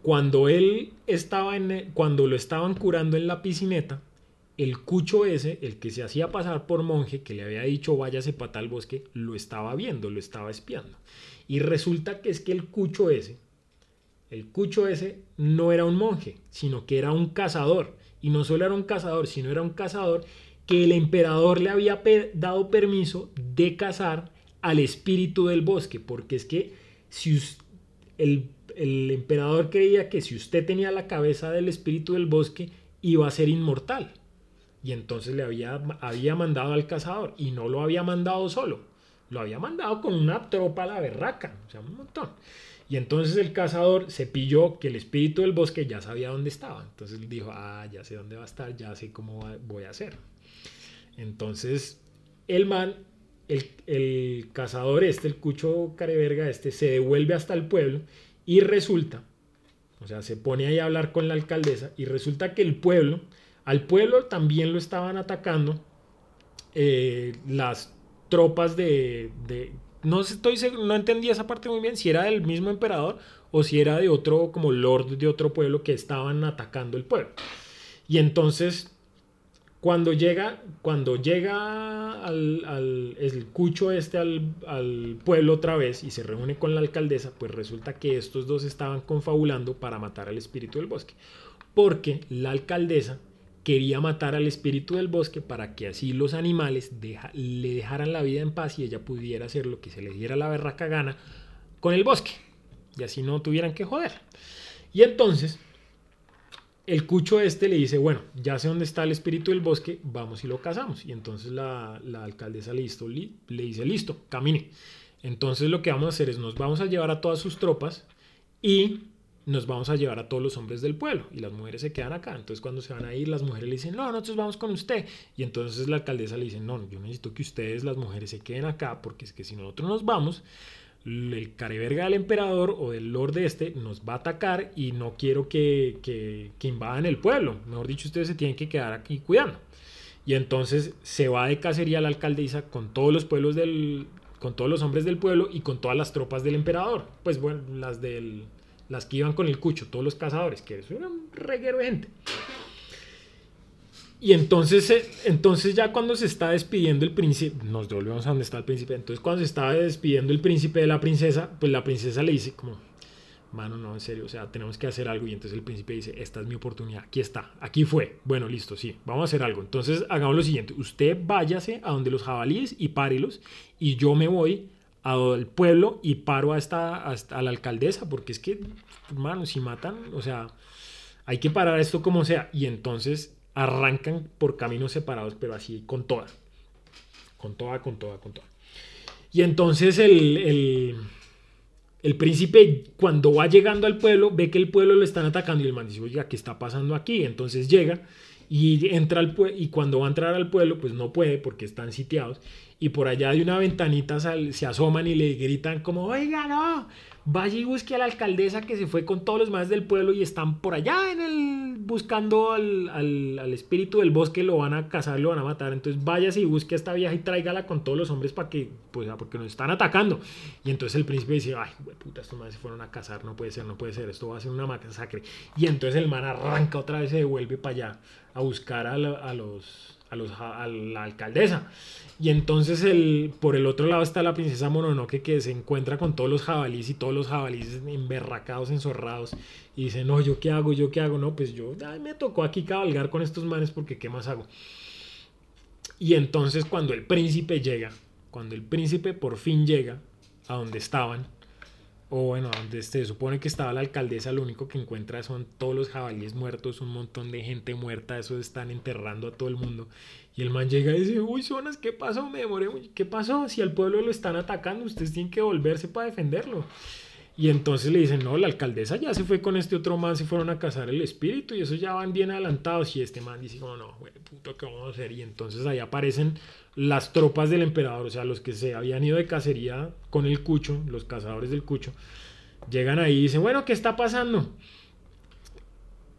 cuando él estaba en, cuando lo estaban curando en la piscineta, el cucho ese, el que se hacía pasar por monje, que le había dicho váyase para tal bosque, lo estaba viendo, lo estaba espiando. Y resulta que es que el cucho ese, el cucho ese no era un monje, sino que era un cazador. Y no solo era un cazador, sino era un cazador que el emperador le había dado permiso de cazar al espíritu del bosque, porque es que si el, el emperador creía que si usted tenía la cabeza del espíritu del bosque, iba a ser inmortal. Y entonces le había, había mandado al cazador y no lo había mandado solo, lo había mandado con una tropa a la berraca, o sea, un montón. Y entonces el cazador se pilló que el espíritu del bosque ya sabía dónde estaba. Entonces dijo, ah, ya sé dónde va a estar, ya sé cómo voy a hacer. Entonces el man, el, el cazador este, el cucho careverga este, se devuelve hasta el pueblo y resulta, o sea, se pone ahí a hablar con la alcaldesa y resulta que el pueblo al pueblo también lo estaban atacando eh, las tropas de, no estoy no entendí esa parte muy bien si era del mismo emperador o si era de otro como lord de otro pueblo que estaban atacando el pueblo. Y entonces cuando llega cuando llega al, el cucho este al, al, pueblo otra vez y se reúne con la alcaldesa pues resulta que estos dos estaban confabulando para matar al espíritu del bosque porque la alcaldesa quería matar al espíritu del bosque para que así los animales le dejaran la vida en paz y ella pudiera hacer lo que se le diera la berraca gana con el bosque. Y así no tuvieran que joder. Y entonces, el cucho este le dice, bueno, ya sé dónde está el espíritu del bosque, vamos y lo cazamos. Y entonces la, alcaldesa listo, le dice, listo, camine. Entonces lo que vamos a hacer es, nos vamos a llevar a todas sus tropas y nos vamos a llevar a todos los hombres del pueblo y las mujeres se quedan acá. Entonces cuando se van a ir, las mujeres le dicen, no, nosotros vamos con usted. Y entonces la alcaldesa le dice, no, yo necesito que ustedes, las mujeres, se queden acá porque es que si nosotros nos vamos, el careverga del emperador o del lord de este nos va a atacar y no quiero que, que, que invadan el pueblo. Mejor dicho, ustedes se tienen que quedar aquí cuidando. Y entonces se va de cacería la alcaldesa con todos los pueblos del, con todos los hombres del pueblo y con todas las tropas del emperador. Pues bueno, las del las que iban con el cucho, todos los cazadores, que eso era un reguero de gente. Y entonces, eh, entonces ya cuando se está despidiendo el príncipe, nos devolvemos a donde está el príncipe, entonces cuando se estaba despidiendo el príncipe de la princesa, pues la princesa le dice como, mano, no, en serio, o sea, tenemos que hacer algo. Y entonces el príncipe dice, esta es mi oportunidad, aquí está, aquí fue. Bueno, listo, sí, vamos a hacer algo. Entonces hagamos lo siguiente, usted váyase a donde los jabalíes y párelos y yo me voy al pueblo y paro a, esta, a, la alcaldesa, porque es que, hermano, si matan, o sea, hay que parar esto como sea. Y entonces arrancan por caminos separados, pero así con toda. Con toda, con toda, con toda. Y entonces el, el, el, príncipe, cuando va llegando al pueblo, ve que el pueblo lo están atacando y el man dice, oiga, ¿qué está pasando aquí? Entonces llega y entra al y cuando va a entrar al pueblo, pues no puede porque están sitiados y por allá de una ventanita se asoman y le gritan como, oiga, no, vaya y busque a la alcaldesa que se fue con todos los más del pueblo y están por allá en el buscando al, al, espíritu del bosque, lo van a cazar, lo van a matar. Entonces váyase y busque a esta vieja y tráigala con todos los hombres para que, pues, porque nos están atacando. Y entonces el príncipe dice, ay, puta, estos manes se fueron a cazar, no puede ser, no puede ser, esto va a ser una masacre. Y entonces el man arranca otra vez, se devuelve para allá a buscar a los a, los, a la alcaldesa. Y entonces el, por el otro lado está la princesa Mononoke que se encuentra con todos los jabalíes y todos los jabalíes emberracados, enzorrados. Y dice, no, ¿yo qué hago? ¿Yo qué hago? No, pues yo me tocó aquí cabalgar con estos manes porque ¿qué más hago? Y entonces cuando el príncipe llega, cuando el príncipe por fin llega a donde estaban, o bueno, donde se supone que estaba la alcaldesa, lo único que encuentra son todos los jabalíes muertos, un montón de gente muerta, eso están enterrando a todo el mundo. Y el man llega y dice, uy, Sonas, ¿qué pasó? Me demoré, ¿qué pasó? Si al pueblo lo están atacando, ustedes tienen que volverse para defenderlo. Y entonces le dicen, no, la alcaldesa ya se fue con este otro man, se fueron a cazar el espíritu y esos ya van bien adelantados. Y este man dice, no, no, güey, puto, ¿qué vamos a hacer? Y entonces ahí aparecen las tropas del emperador, o sea, los que se habían ido de cacería con el cucho, los cazadores del cucho, llegan ahí y dicen, bueno, ¿qué está pasando?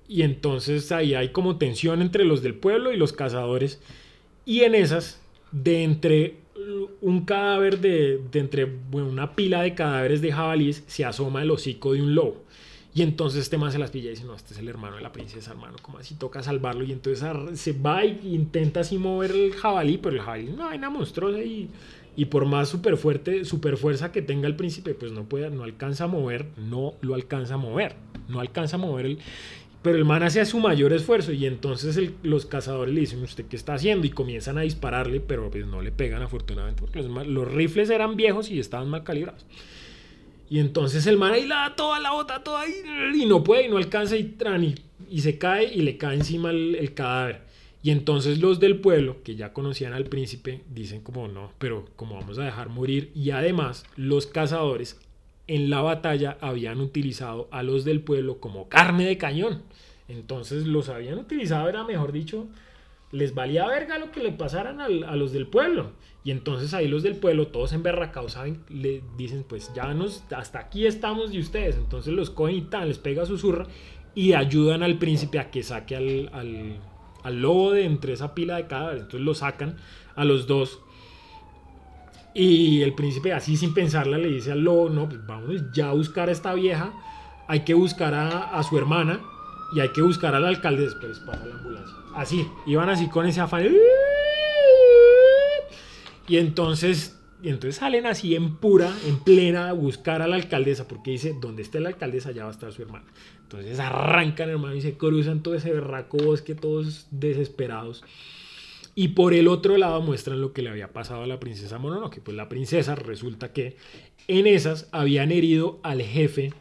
Y entonces ahí hay como tensión entre los del pueblo y los cazadores. Y en esas, de entre un cadáver de, entre una pila de cadáveres de jabalíes se asoma el hocico de un lobo. Y entonces este man se las pilla y dice, no, este es el hermano de la princesa, hermano, como así toca salvarlo. Y entonces se va y intenta así mover el jabalí, pero el jabalí es una vaina monstruosa y, y por más super fuerte, super fuerza que tenga el príncipe, pues no puede, no alcanza a mover, no lo alcanza a mover, no alcanza a mover el... Pero el man hace su mayor esfuerzo y entonces los cazadores le dicen, ¿usted qué está haciendo? Y comienzan a dispararle, pero pues no le pegan afortunadamente, porque los, rifles eran viejos y estaban mal calibrados. Y entonces el man ahí la da toda la bota, toda ahí, y no puede, y no alcanza, y, y, se cae y le cae encima el, cadáver. Y entonces los del pueblo, que ya conocían al príncipe, dicen como no, pero como vamos a dejar morir. Y además los cazadores en la batalla habían utilizado a los del pueblo como carne de cañón. Entonces los habían utilizado, era mejor dicho, les valía verga lo que le pasaran a los del pueblo. Y entonces ahí los del pueblo, todos emberracados, ¿saben? Le dicen, pues ya nos, hasta aquí estamos de ustedes. Entonces los cogen y tal, les pega su zurra y ayudan al príncipe a que saque al, al, lobo de entre esa pila de cadáveres. Entonces lo sacan a los dos. Y el príncipe así sin pensarla le dice al lobo, no, pues vamos ya a buscar a esta vieja. Hay que buscar a, a su hermana y hay que buscar al alcalde. Después pasa la ambulancia. Así, iban así con ese afán. Y entonces, y entonces salen así en pura, en plena, a buscar a la alcaldesa, porque dice, donde esté la alcaldesa, allá va a estar su hermana. Entonces arrancan, hermano, y se cruzan todo ese berraco bosque, todos desesperados. Y por el otro lado muestran lo que le había pasado a la princesa Mononoke. Pues la princesa resulta que en esas habían herido al jefe,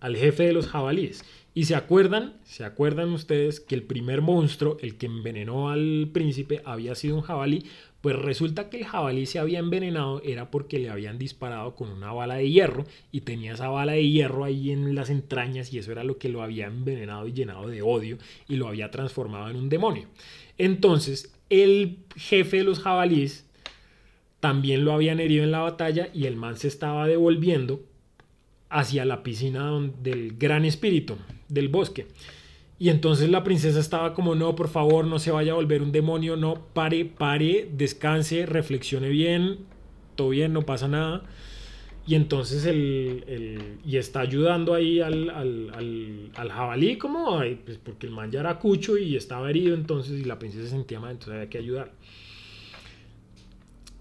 al jefe de los jabalíes. Y se acuerdan, se acuerdan ustedes que el primer monstruo, el que envenenó al príncipe, había sido un jabalí. Pues resulta que el jabalí se había envenenado era porque le habían disparado con una bala de hierro y tenía esa bala de hierro ahí en las entrañas y eso era lo que lo había envenenado y llenado de odio y lo había transformado en un demonio. Entonces, el jefe de los jabalíes también lo habían herido en la batalla y el man se estaba devolviendo hacia la piscina del gran espíritu del bosque. Y entonces la princesa estaba como, no, por favor, no se vaya a volver un demonio, no, pare, pare, descanse, reflexione bien, todo bien, no pasa nada. Y entonces el, y está ayudando ahí al, al, jabalí, como, pues porque el man ya era cucho y estaba herido, entonces, y la princesa se sentía mal, entonces había que ayudar.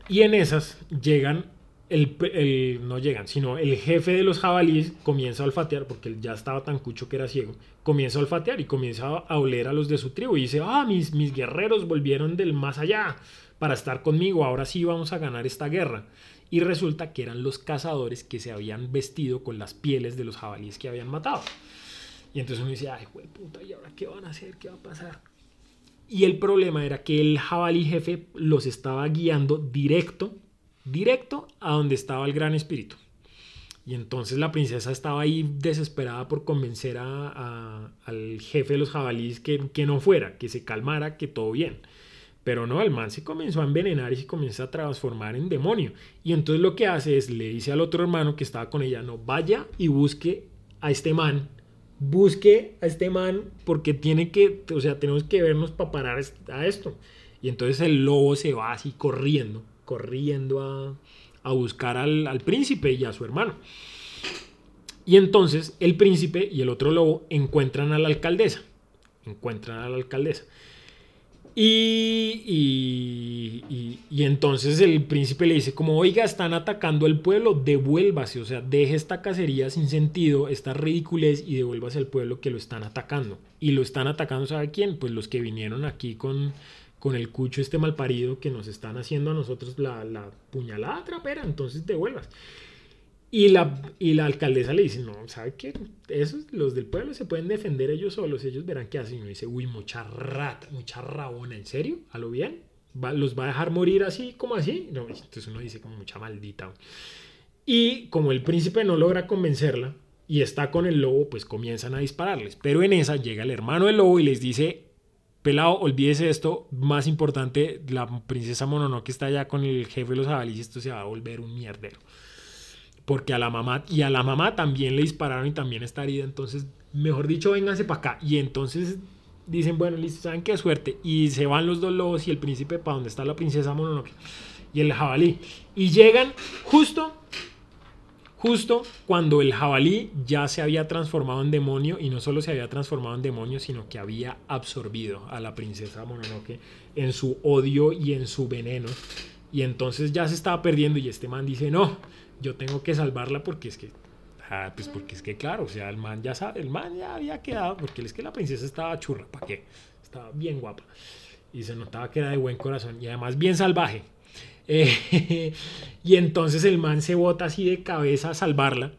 Y en esas llegan el, no llegan, sino el jefe de los jabalíes comienza a olfatear, porque él ya estaba tan cucho que era ciego, comienza a olfatear y comienza a oler a los de su tribu y dice, ah, mis, mis guerreros volvieron del más allá para estar conmigo, ahora sí vamos a ganar esta guerra. Y resulta que eran los cazadores que se habían vestido con las pieles de los jabalíes que habían matado. Y entonces uno dice, ay, puta, ¿y ahora qué van a hacer? ¿Qué va a pasar? Y el problema era que el jabalí jefe los estaba guiando directo directo a donde estaba el gran espíritu. Y entonces la princesa estaba ahí desesperada por convencer a, al jefe de los jabalíes que, que, no fuera, que se calmara, que todo bien. Pero no, el man se comenzó a envenenar y se comenzó a transformar en demonio. Y entonces lo que hace es, le dice al otro hermano que estaba con ella, no, vaya y busque a este man, busque a este man porque tiene que, o sea, tenemos que vernos para parar a esto. Y entonces el lobo se va así corriendo corriendo a, buscar al, príncipe y a su hermano. Y entonces el príncipe y el otro lobo encuentran a la alcaldesa. Encuentran a la alcaldesa. Y, y, y, entonces el príncipe le dice como, oiga, están atacando al pueblo, devuélvase, o sea, deje esta cacería sin sentido, esta ridiculez y devuélvase al pueblo que lo están atacando. Y lo están atacando, ¿sabe quién? Pues los que vinieron aquí con, con el cucho este malparido que nos están haciendo a nosotros la, la puñalada trapera, entonces devuelvas. Y la, y la alcaldesa le dice, no, ¿sabe qué? Esos, los del pueblo se pueden defender ellos solos, ellos verán qué hacen. Y dice, uy, mucha rata, mucha rabona, ¿en serio? ¿A lo bien? ¿Los va a dejar morir así, como así? No, entonces uno dice como mucha maldita. Y como el príncipe no logra convencerla y está con el lobo, pues comienzan a dispararles. Pero en esa llega el hermano del lobo y les dice, pelado, olvídese esto, más importante, la princesa Mononoke está allá con el jefe de los jabalíes, esto se va a volver un mierdero. Porque a la mamá, y a la mamá también le dispararon y también está herida, entonces, mejor dicho, vénganse para acá. Y entonces dicen, bueno, listo, ¿saben qué suerte? Y se van los dos lobos y el príncipe para donde está la princesa Mononoke y el jabalí. Y llegan justo justo cuando el jabalí ya se había transformado en demonio y no solo se había transformado en demonio, sino que había absorbido a la princesa Mononoke en su odio y en su veneno. Y entonces ya se estaba perdiendo y este man dice, no, yo tengo que salvarla porque es que, ah, pues porque es que claro, o sea, el man ya sabe, el man ya había quedado, porque es que la princesa estaba churra, ¿para qué? Estaba bien guapa. Y se notaba que era de buen corazón y además bien salvaje. Eh, y entonces el man se bota así de cabeza a salvarla.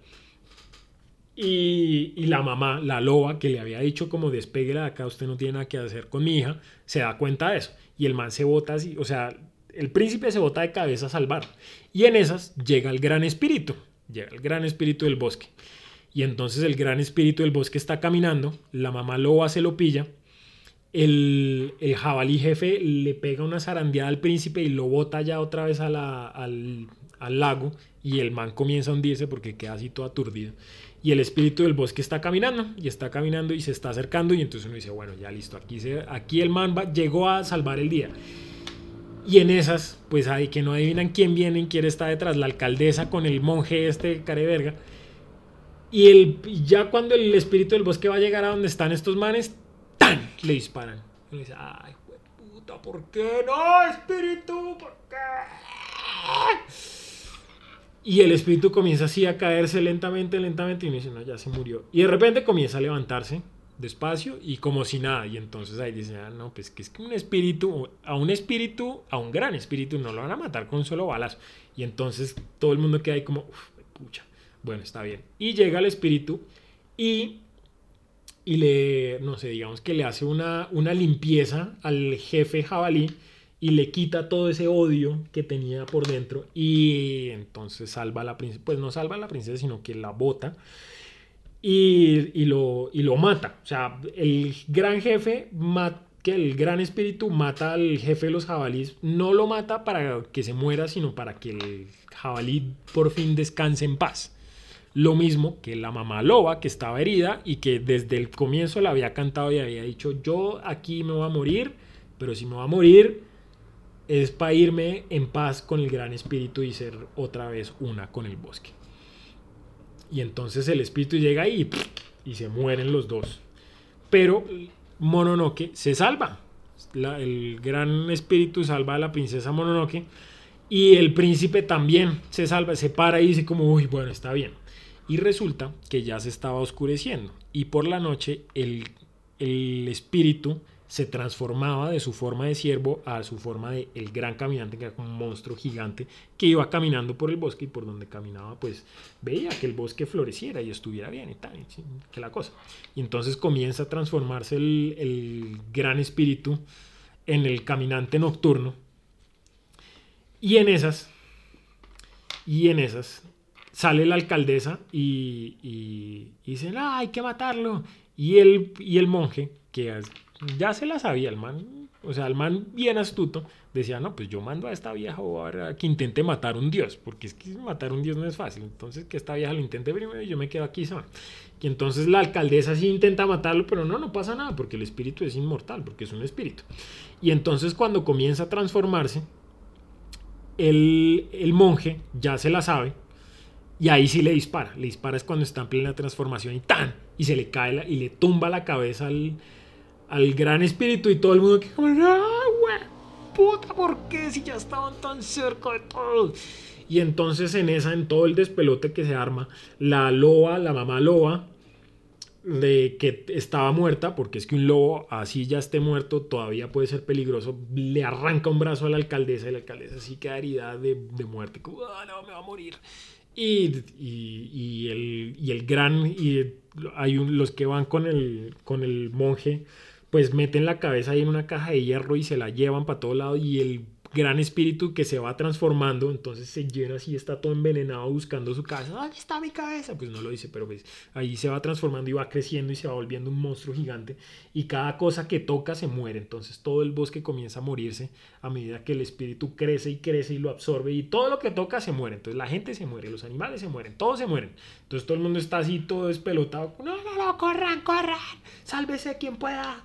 Y, la mamá, la loba, que le había dicho como despegue de acá, usted no tiene nada que hacer con mi hija, se da cuenta de eso. Y el man se bota así, o sea, el príncipe se bota de cabeza a salvar. Y en esas llega el gran espíritu, llega el gran espíritu del bosque. Y entonces el gran espíritu del bosque está caminando, la mamá loba se lo pilla el, jabalí jefe le pega una zarandeada al príncipe y lo bota ya otra vez al, al, lago y el man comienza a hundirse porque queda así todo aturdido. Y el espíritu del bosque está caminando y está caminando y se está acercando y entonces uno dice, bueno, ya listo, aquí, se, aquí el man llegó a salvar el día. Y en esas, pues hay que no adivinan quién viene quién está detrás, la alcaldesa con el monje este careverga. Y el, ya cuando el espíritu del bosque va a llegar a donde están estos manes, le disparan. Y le dice, ay, puta, ¿por qué no, espíritu? ¿Por qué? Y el espíritu comienza así a caerse lentamente, lentamente, y uno dice, no, ya se murió. Y de repente comienza a levantarse despacio y como si nada. Y entonces ahí dice, ah, no, pues que es que un espíritu, a un espíritu, a un gran espíritu, no lo van a matar con un solo balazo. Y entonces todo el mundo queda ahí como, pucha, bueno, está bien. Y llega el espíritu y y le, no sé, digamos que le hace una, una limpieza al jefe jabalí y le quita todo ese odio que tenía por dentro y entonces salva a la princesa, pues no salva a la princesa, sino que la bota y, lo, y lo mata. O sea, el gran jefe, que el gran espíritu mata al jefe de los jabalíes, no lo mata para que se muera, sino para que el jabalí por fin descanse en paz. Lo mismo que la mamá loba que estaba herida y que desde el comienzo la había cantado y había dicho, yo aquí me voy a morir, pero si me voy a morir es para irme en paz con el gran espíritu y ser otra vez una con el bosque. Y entonces el espíritu llega ahí y, se mueren los dos. Pero Mononoke se salva. el gran espíritu salva a la princesa Mononoke y el príncipe también se salva, se para y dice como, uy, bueno, está bien y resulta que ya se estaba oscureciendo y por la noche el, espíritu se transformaba de su forma de siervo a su forma de el gran caminante, que era como un monstruo gigante que iba caminando por el bosque y por donde caminaba pues veía que el bosque floreciera y estuviera bien y tal, que la cosa. Y entonces comienza a transformarse el, el gran espíritu en el caminante nocturno y en esas, y en esas sale la alcaldesa y, y, dicen, ah, hay que matarlo. Y el, y el monje, que ya se la sabía, el man, o sea, el man bien astuto, decía, no, pues yo mando a esta vieja a que intente matar un dios, porque es que matar un dios no es fácil. Entonces, que esta vieja lo intente primero y yo me quedo aquí sola. Y entonces la alcaldesa sí intenta matarlo, pero no, no pasa nada, porque el espíritu es inmortal, porque es un espíritu. Y entonces cuando comienza a transformarse, el, el monje ya se la sabe, y ahí sí le dispara. Le dispara es cuando está en plena transformación y ¡tan! Y se le cae y le tumba la cabeza al, al gran espíritu y todo el mundo que como ¡ah, güey! ¡Puta! ¿Por qué? Si ya estaban tan cerca de todo. Y entonces en esa, en todo el despelote que se arma, la loba, la mamá loba, de que estaba muerta, porque es que un lobo así ya esté muerto todavía puede ser peligroso, le arranca un brazo a la alcaldesa y la alcaldesa sí queda herida de, de muerte, ah, no, me va a morir. Y, y, el, y, el, gran, y hay los que van con el, con el monje, pues meten la cabeza ahí en una caja de hierro y se la llevan para todo lado y el gran espíritu que se va transformando, entonces se llena así, está todo envenenado buscando su cabeza. ¿Dónde está mi cabeza? Pues no lo dice, pero pues ahí se va transformando y va creciendo y se va volviendo un monstruo gigante. Y cada cosa que toca se muere, entonces todo el bosque comienza a morirse a medida que el espíritu crece y crece y lo absorbe. Y todo lo que toca se muere, entonces la gente se muere, los animales se mueren, todos se mueren, entonces todo el mundo está así todo despelotado, no, no, no, corran, corran, sálvese quien pueda.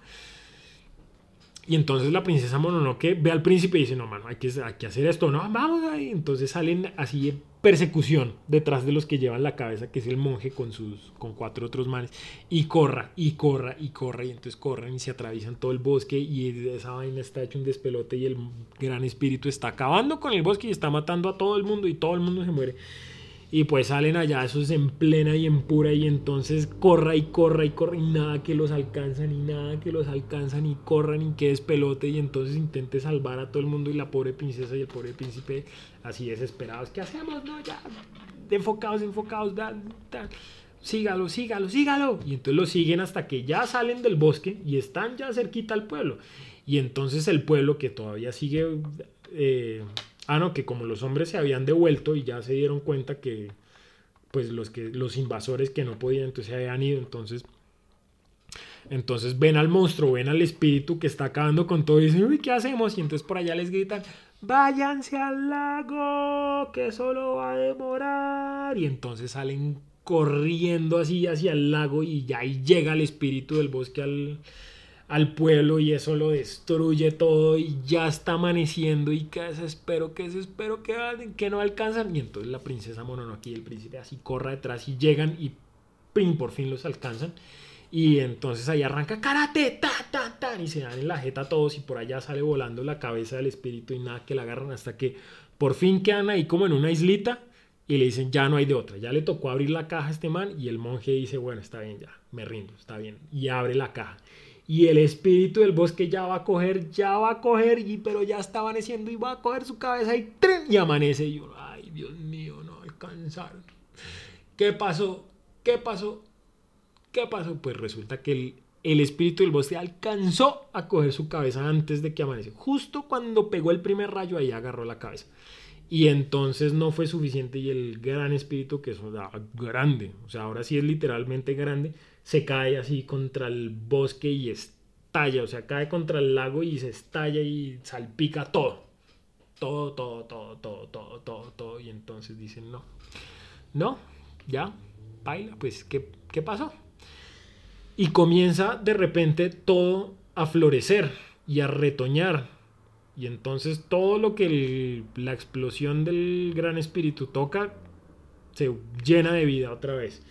Y entonces la princesa Mononoke ve al príncipe y dice, no, mano, hay que, hay que hacer esto, no, vamos ahí. Entonces salen así persecución detrás de los que llevan la cabeza, que es el monje con sus con cuatro otros manes, y corra, y corra, y corra, y entonces corren y se atraviesan todo el bosque y esa vaina está hecho un despelote y el gran espíritu está acabando con el bosque y está matando a todo el mundo y todo el mundo se muere. Y pues salen allá esos en plena y en pura y entonces corra y corra y corra y nada que los alcanzan y nada que los alcanzan y corran y que despelote y entonces intente salvar a todo el mundo y la pobre princesa y el pobre príncipe así desesperados. ¿Qué hacemos? No, ya, enfocados, enfocados, da, sígalo, sígalo, sígalo. Y entonces lo siguen hasta que ya salen del bosque y están ya cerquita al pueblo. Y entonces el pueblo que todavía sigue... Eh, Ah, no, que como los hombres se habían devuelto y ya se dieron cuenta que pues los que los invasores que no podían entonces se habían ido, entonces entonces ven al monstruo, ven al espíritu que está acabando con todo y dicen, "Uy, ¿qué hacemos?" Y entonces por allá les gritan, "Váyanse al lago, que solo va a demorar." Y entonces salen corriendo así hacia el lago y ya ahí llega el espíritu del bosque al al pueblo y eso lo destruye todo y ya está amaneciendo y que desespero, que desespero, que, que no alcanzan. Y entonces la princesa Mononoke y el príncipe así corra detrás y llegan y ¡pim! por fin los alcanzan. Y entonces ahí arranca karate, ta, ta, ta, y se dan en la jeta todos y por allá sale volando la cabeza del espíritu y nada que la agarran hasta que por fin quedan ahí como en una islita y le dicen ya no hay de otra. Ya le tocó abrir la caja a este man y el monje dice bueno, está bien ya, me rindo, está bien. Y abre la caja y el espíritu del bosque ya va a coger, ya va a coger, y, pero ya está amaneciendo y va a coger su cabeza y y amanece. Y yo, ay, Dios mío, no alcanzaron. ¿Qué pasó? ¿Qué pasó? ¿Qué pasó? Pues resulta que el, el espíritu del bosque alcanzó a coger su cabeza antes de que amanece. Justo cuando pegó el primer rayo, ahí agarró la cabeza. Y entonces no fue suficiente y el gran espíritu, que es grande, o sea, ahora sí es literalmente grande, se cae así contra el bosque y estalla, o sea, cae contra el lago y se estalla y salpica todo. Todo, todo, todo, todo, todo, todo, todo. Y entonces dicen, no, no, ya, baila, pues, ¿qué, qué pasó? Y comienza de repente todo a florecer y a retoñar. Y entonces todo lo que la explosión del gran espíritu toca se llena de vida otra vez.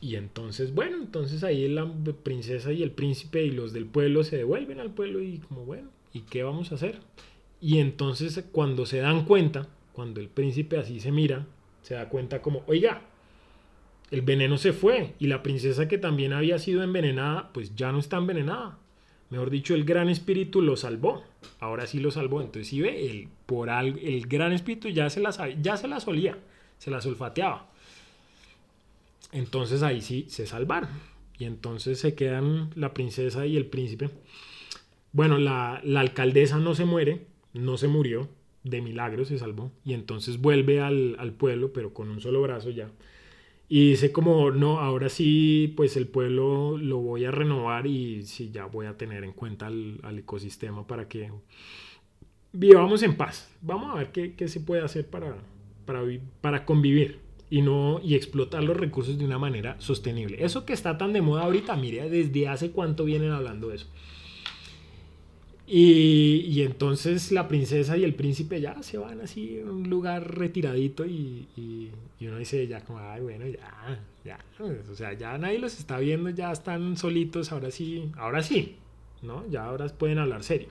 Y entonces, bueno, entonces ahí la princesa y el príncipe y los del pueblo se devuelven al pueblo y como, bueno, ¿y qué vamos a hacer? Y entonces cuando se dan cuenta, cuando el príncipe así se mira, se da cuenta como, oiga, el veneno se fue y la princesa que también había sido envenenada, pues ya no está envenenada. Mejor dicho, el gran espíritu lo salvó. Ahora sí lo salvó. Entonces, si ve, el, por el gran espíritu ya se, la, ya se las olía, se las olfateaba. Entonces ahí sí se salvaron. Y entonces se quedan la princesa y el príncipe. Bueno, la, alcaldesa no se muere, no se murió, de milagro se salvó. Y entonces vuelve al, pueblo, pero con un solo brazo ya. Y dice como, no, ahora sí, pues el pueblo lo voy a renovar y sí, ya voy a tener en cuenta al, ecosistema para que vivamos en paz. Vamos a ver qué, se puede hacer para, para, para convivir y no y explotar los recursos de una manera sostenible. Eso que está tan de moda ahorita, mire, desde hace cuánto vienen hablando de eso. Y, y, entonces la princesa y el príncipe ya se van así a un lugar retiradito y, y, uno dice ya como, ay, bueno, ya, ya, o sea, ya nadie los está viendo, ya están solitos, ahora sí, ahora sí, ¿no? Ya ahora pueden hablar serio.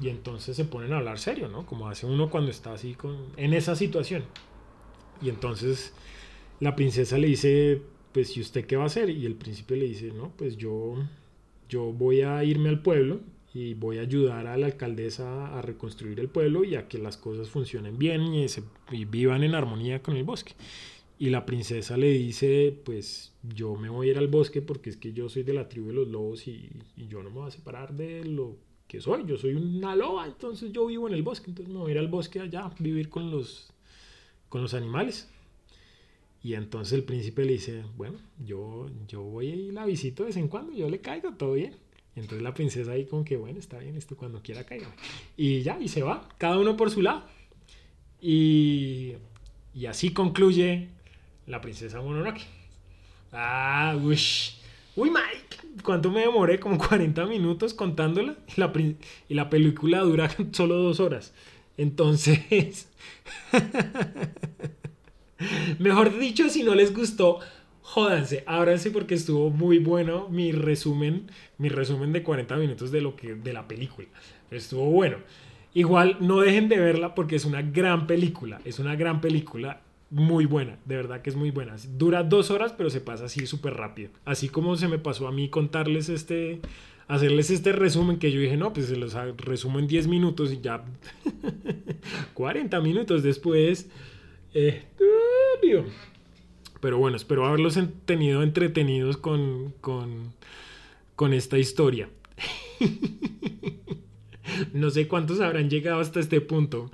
Y entonces se ponen a hablar serio, ¿no? Como hace uno cuando está así con, en esa situación. Y entonces la princesa le dice, pues, ¿y usted qué va a hacer? Y el príncipe le dice, no, pues yo, yo voy a irme al pueblo y voy a ayudar a la alcaldesa a reconstruir el pueblo y a que las cosas funcionen bien y, se, vivan en armonía con el bosque. Y la princesa le dice, pues yo me voy a ir al bosque porque es que yo soy de la tribu de los lobos y, yo no me voy a separar de lo que soy. Yo soy una loba, entonces yo vivo en el bosque, entonces me voy a ir al bosque allá, vivir con los con los animales. Y entonces el príncipe le dice, bueno, yo, yo voy y la visito de vez en cuando, yo le caigo, todo bien. Entonces la princesa ahí como que, bueno, está bien, esto cuando quiera caiga. Y ya, y se va, cada uno por su lado. Y, y así concluye la princesa Mononoke. Ah, uy. Uy, Mike, ¿cuánto me demoré? Como 40 minutos contándola. Y la, y la película dura solo dos horas. Entonces, mejor dicho, si no les gustó, jódanse, ábranse porque estuvo muy bueno mi resumen, mi resumen de 40 minutos de lo que de la película. Estuvo bueno. Igual no dejen de verla porque es una gran película, es una gran película muy buena, de verdad que es muy buena. Dura dos horas, pero se pasa así súper rápido. Así como se me pasó a mí contarles este, hacerles este resumen que yo dije, no, pues se los resumo en 10 minutos y ya 40 minutos después. Eh, pero bueno, espero haberlos tenido entretenidos con, con, con esta historia. no sé cuántos habrán llegado hasta este punto.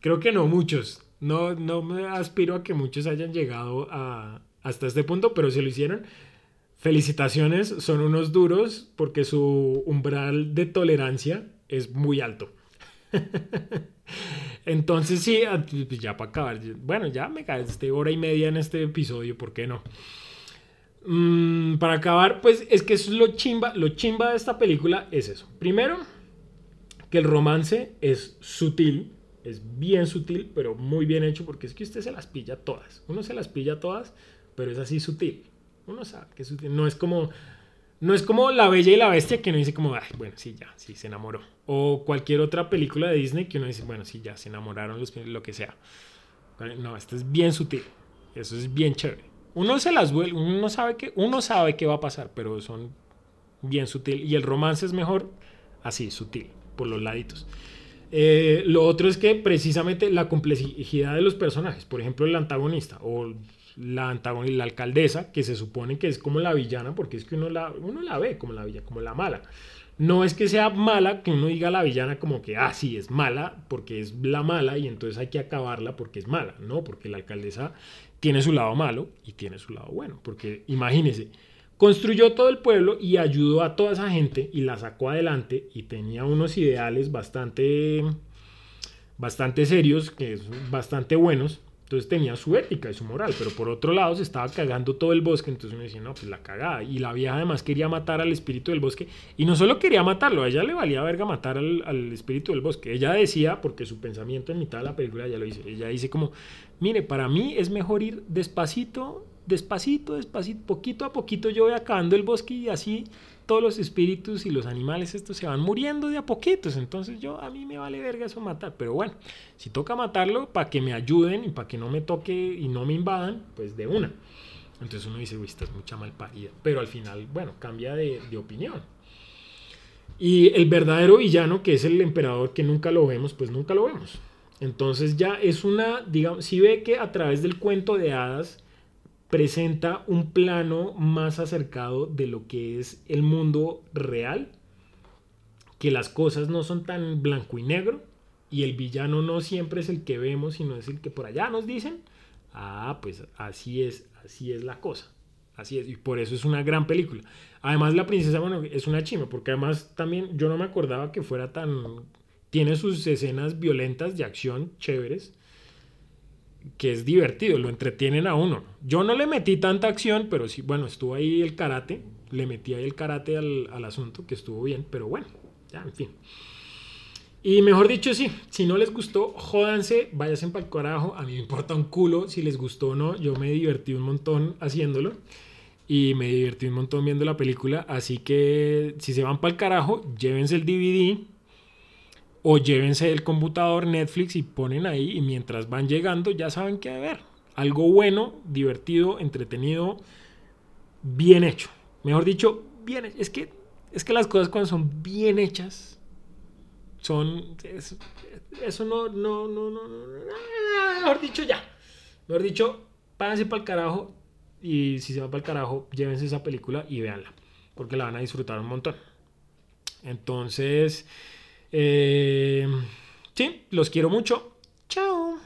Creo que no muchos. No, no me aspiro a que muchos hayan llegado a, hasta este punto, pero si lo hicieron, felicitaciones, son unos duros porque su umbral de tolerancia es muy alto. Entonces sí, ah, pues ya para acabar, bueno, ya me este hora y media en este episodio, ¿por qué no? Mm, para acabar, pues es que es lo chimba, lo chimba de esta película es eso. Primero, que el romance es sutil, es bien sutil, pero muy bien hecho, porque es que usted se las pilla todas. Uno se las pilla todas, pero es así sutil. Uno sabe que es. No es como, no es como La Bella y la Bestia que uno dice como, ay, bueno, sí, ya, sí, se enamoró. O cualquier otra película de Disney que uno dice, bueno, sí, ya, se enamoraron, los, lo que sea. No, esto es bien sutil. Eso es bien chévere. Uno se las vuelve, uno sabe que, uno sabe qué va a pasar, pero son bien sutil. Y el romance es mejor así, sutil, por los laditos. Eh, lo otro es que precisamente la complejidad de los personajes, por ejemplo el antagonista o la antagonista, la alcaldesa, que se supone que es como la villana, porque es que uno la, uno la ve como la villana, como la mala. No es que sea mala, que uno diga la villana como que, ah, sí, es mala, porque es la mala y entonces hay que acabarla porque es mala, no, porque la alcaldesa tiene su lado malo y tiene su lado bueno, porque imagínese, Construyó todo el pueblo y ayudó a toda esa gente y la sacó adelante y tenía unos ideales bastante, bastante serios, que bastante buenos. Entonces tenía su ética y su moral, pero por otro lado se estaba cagando todo el bosque, entonces uno decía, no, pues la cagada. Y la vieja además quería matar al espíritu del bosque, y no solo quería matarlo, a ella le valía verga matar al, al espíritu del bosque. Ella decía, porque su pensamiento en mitad de la película ya lo dice, ella dice como, mire, para mí es mejor ir despacito despacito, despacito, poquito a poquito yo voy acabando el bosque y así todos los espíritus y los animales estos se van muriendo de a poquitos. Entonces yo, a mí me vale verga eso matar. Pero bueno, si toca matarlo para que me ayuden y para que no me toque y no me invadan, pues de una. Entonces uno dice, uy, esta es mucha mal parida. Pero al final, bueno, cambia de, de opinión. Y el verdadero villano, que es el emperador que nunca lo vemos, pues nunca lo vemos. Entonces ya es una, digamos, si ve que a través del cuento de hadas, presenta un plano más acercado de lo que es el mundo real, que las cosas no son tan blanco y negro y el villano no siempre es el que vemos, sino es el que por allá nos dicen. Ah, pues así es, así es la cosa. Así es, y por eso es una gran película. Además, la princesa, bueno, es una chima, porque además también yo no me acordaba que fuera tan. Tiene sus escenas violentas de acción chéveres que es divertido, lo entretienen a uno. Yo no le metí tanta acción, pero sí, bueno, estuvo ahí el karate, le metí ahí el karate al, asunto, que estuvo bien, pero bueno, ya, en fin. Y mejor dicho, sí, si no les gustó, jódanse, váyanse para el carajo. A mí me importa un culo si les gustó o no. Yo me divertí un montón haciéndolo y me divertí un montón viendo la película. Así que si se van para el carajo, llévense el DVD o llévense el computador Netflix y ponen ahí y mientras van llegando ya saben qué ver. Algo bueno, divertido, entretenido, bien hecho. Mejor dicho, bien hecho. Es que, es que las cosas cuando son bien hechas son... eso no, no, no, no, no, Mejor dicho, ya. Mejor dicho, páganse para el carajo y si se va para el carajo, llévense esa película y véanla. Porque la van a disfrutar un montón. Entonces... Eh, sí, los quiero mucho. Chao.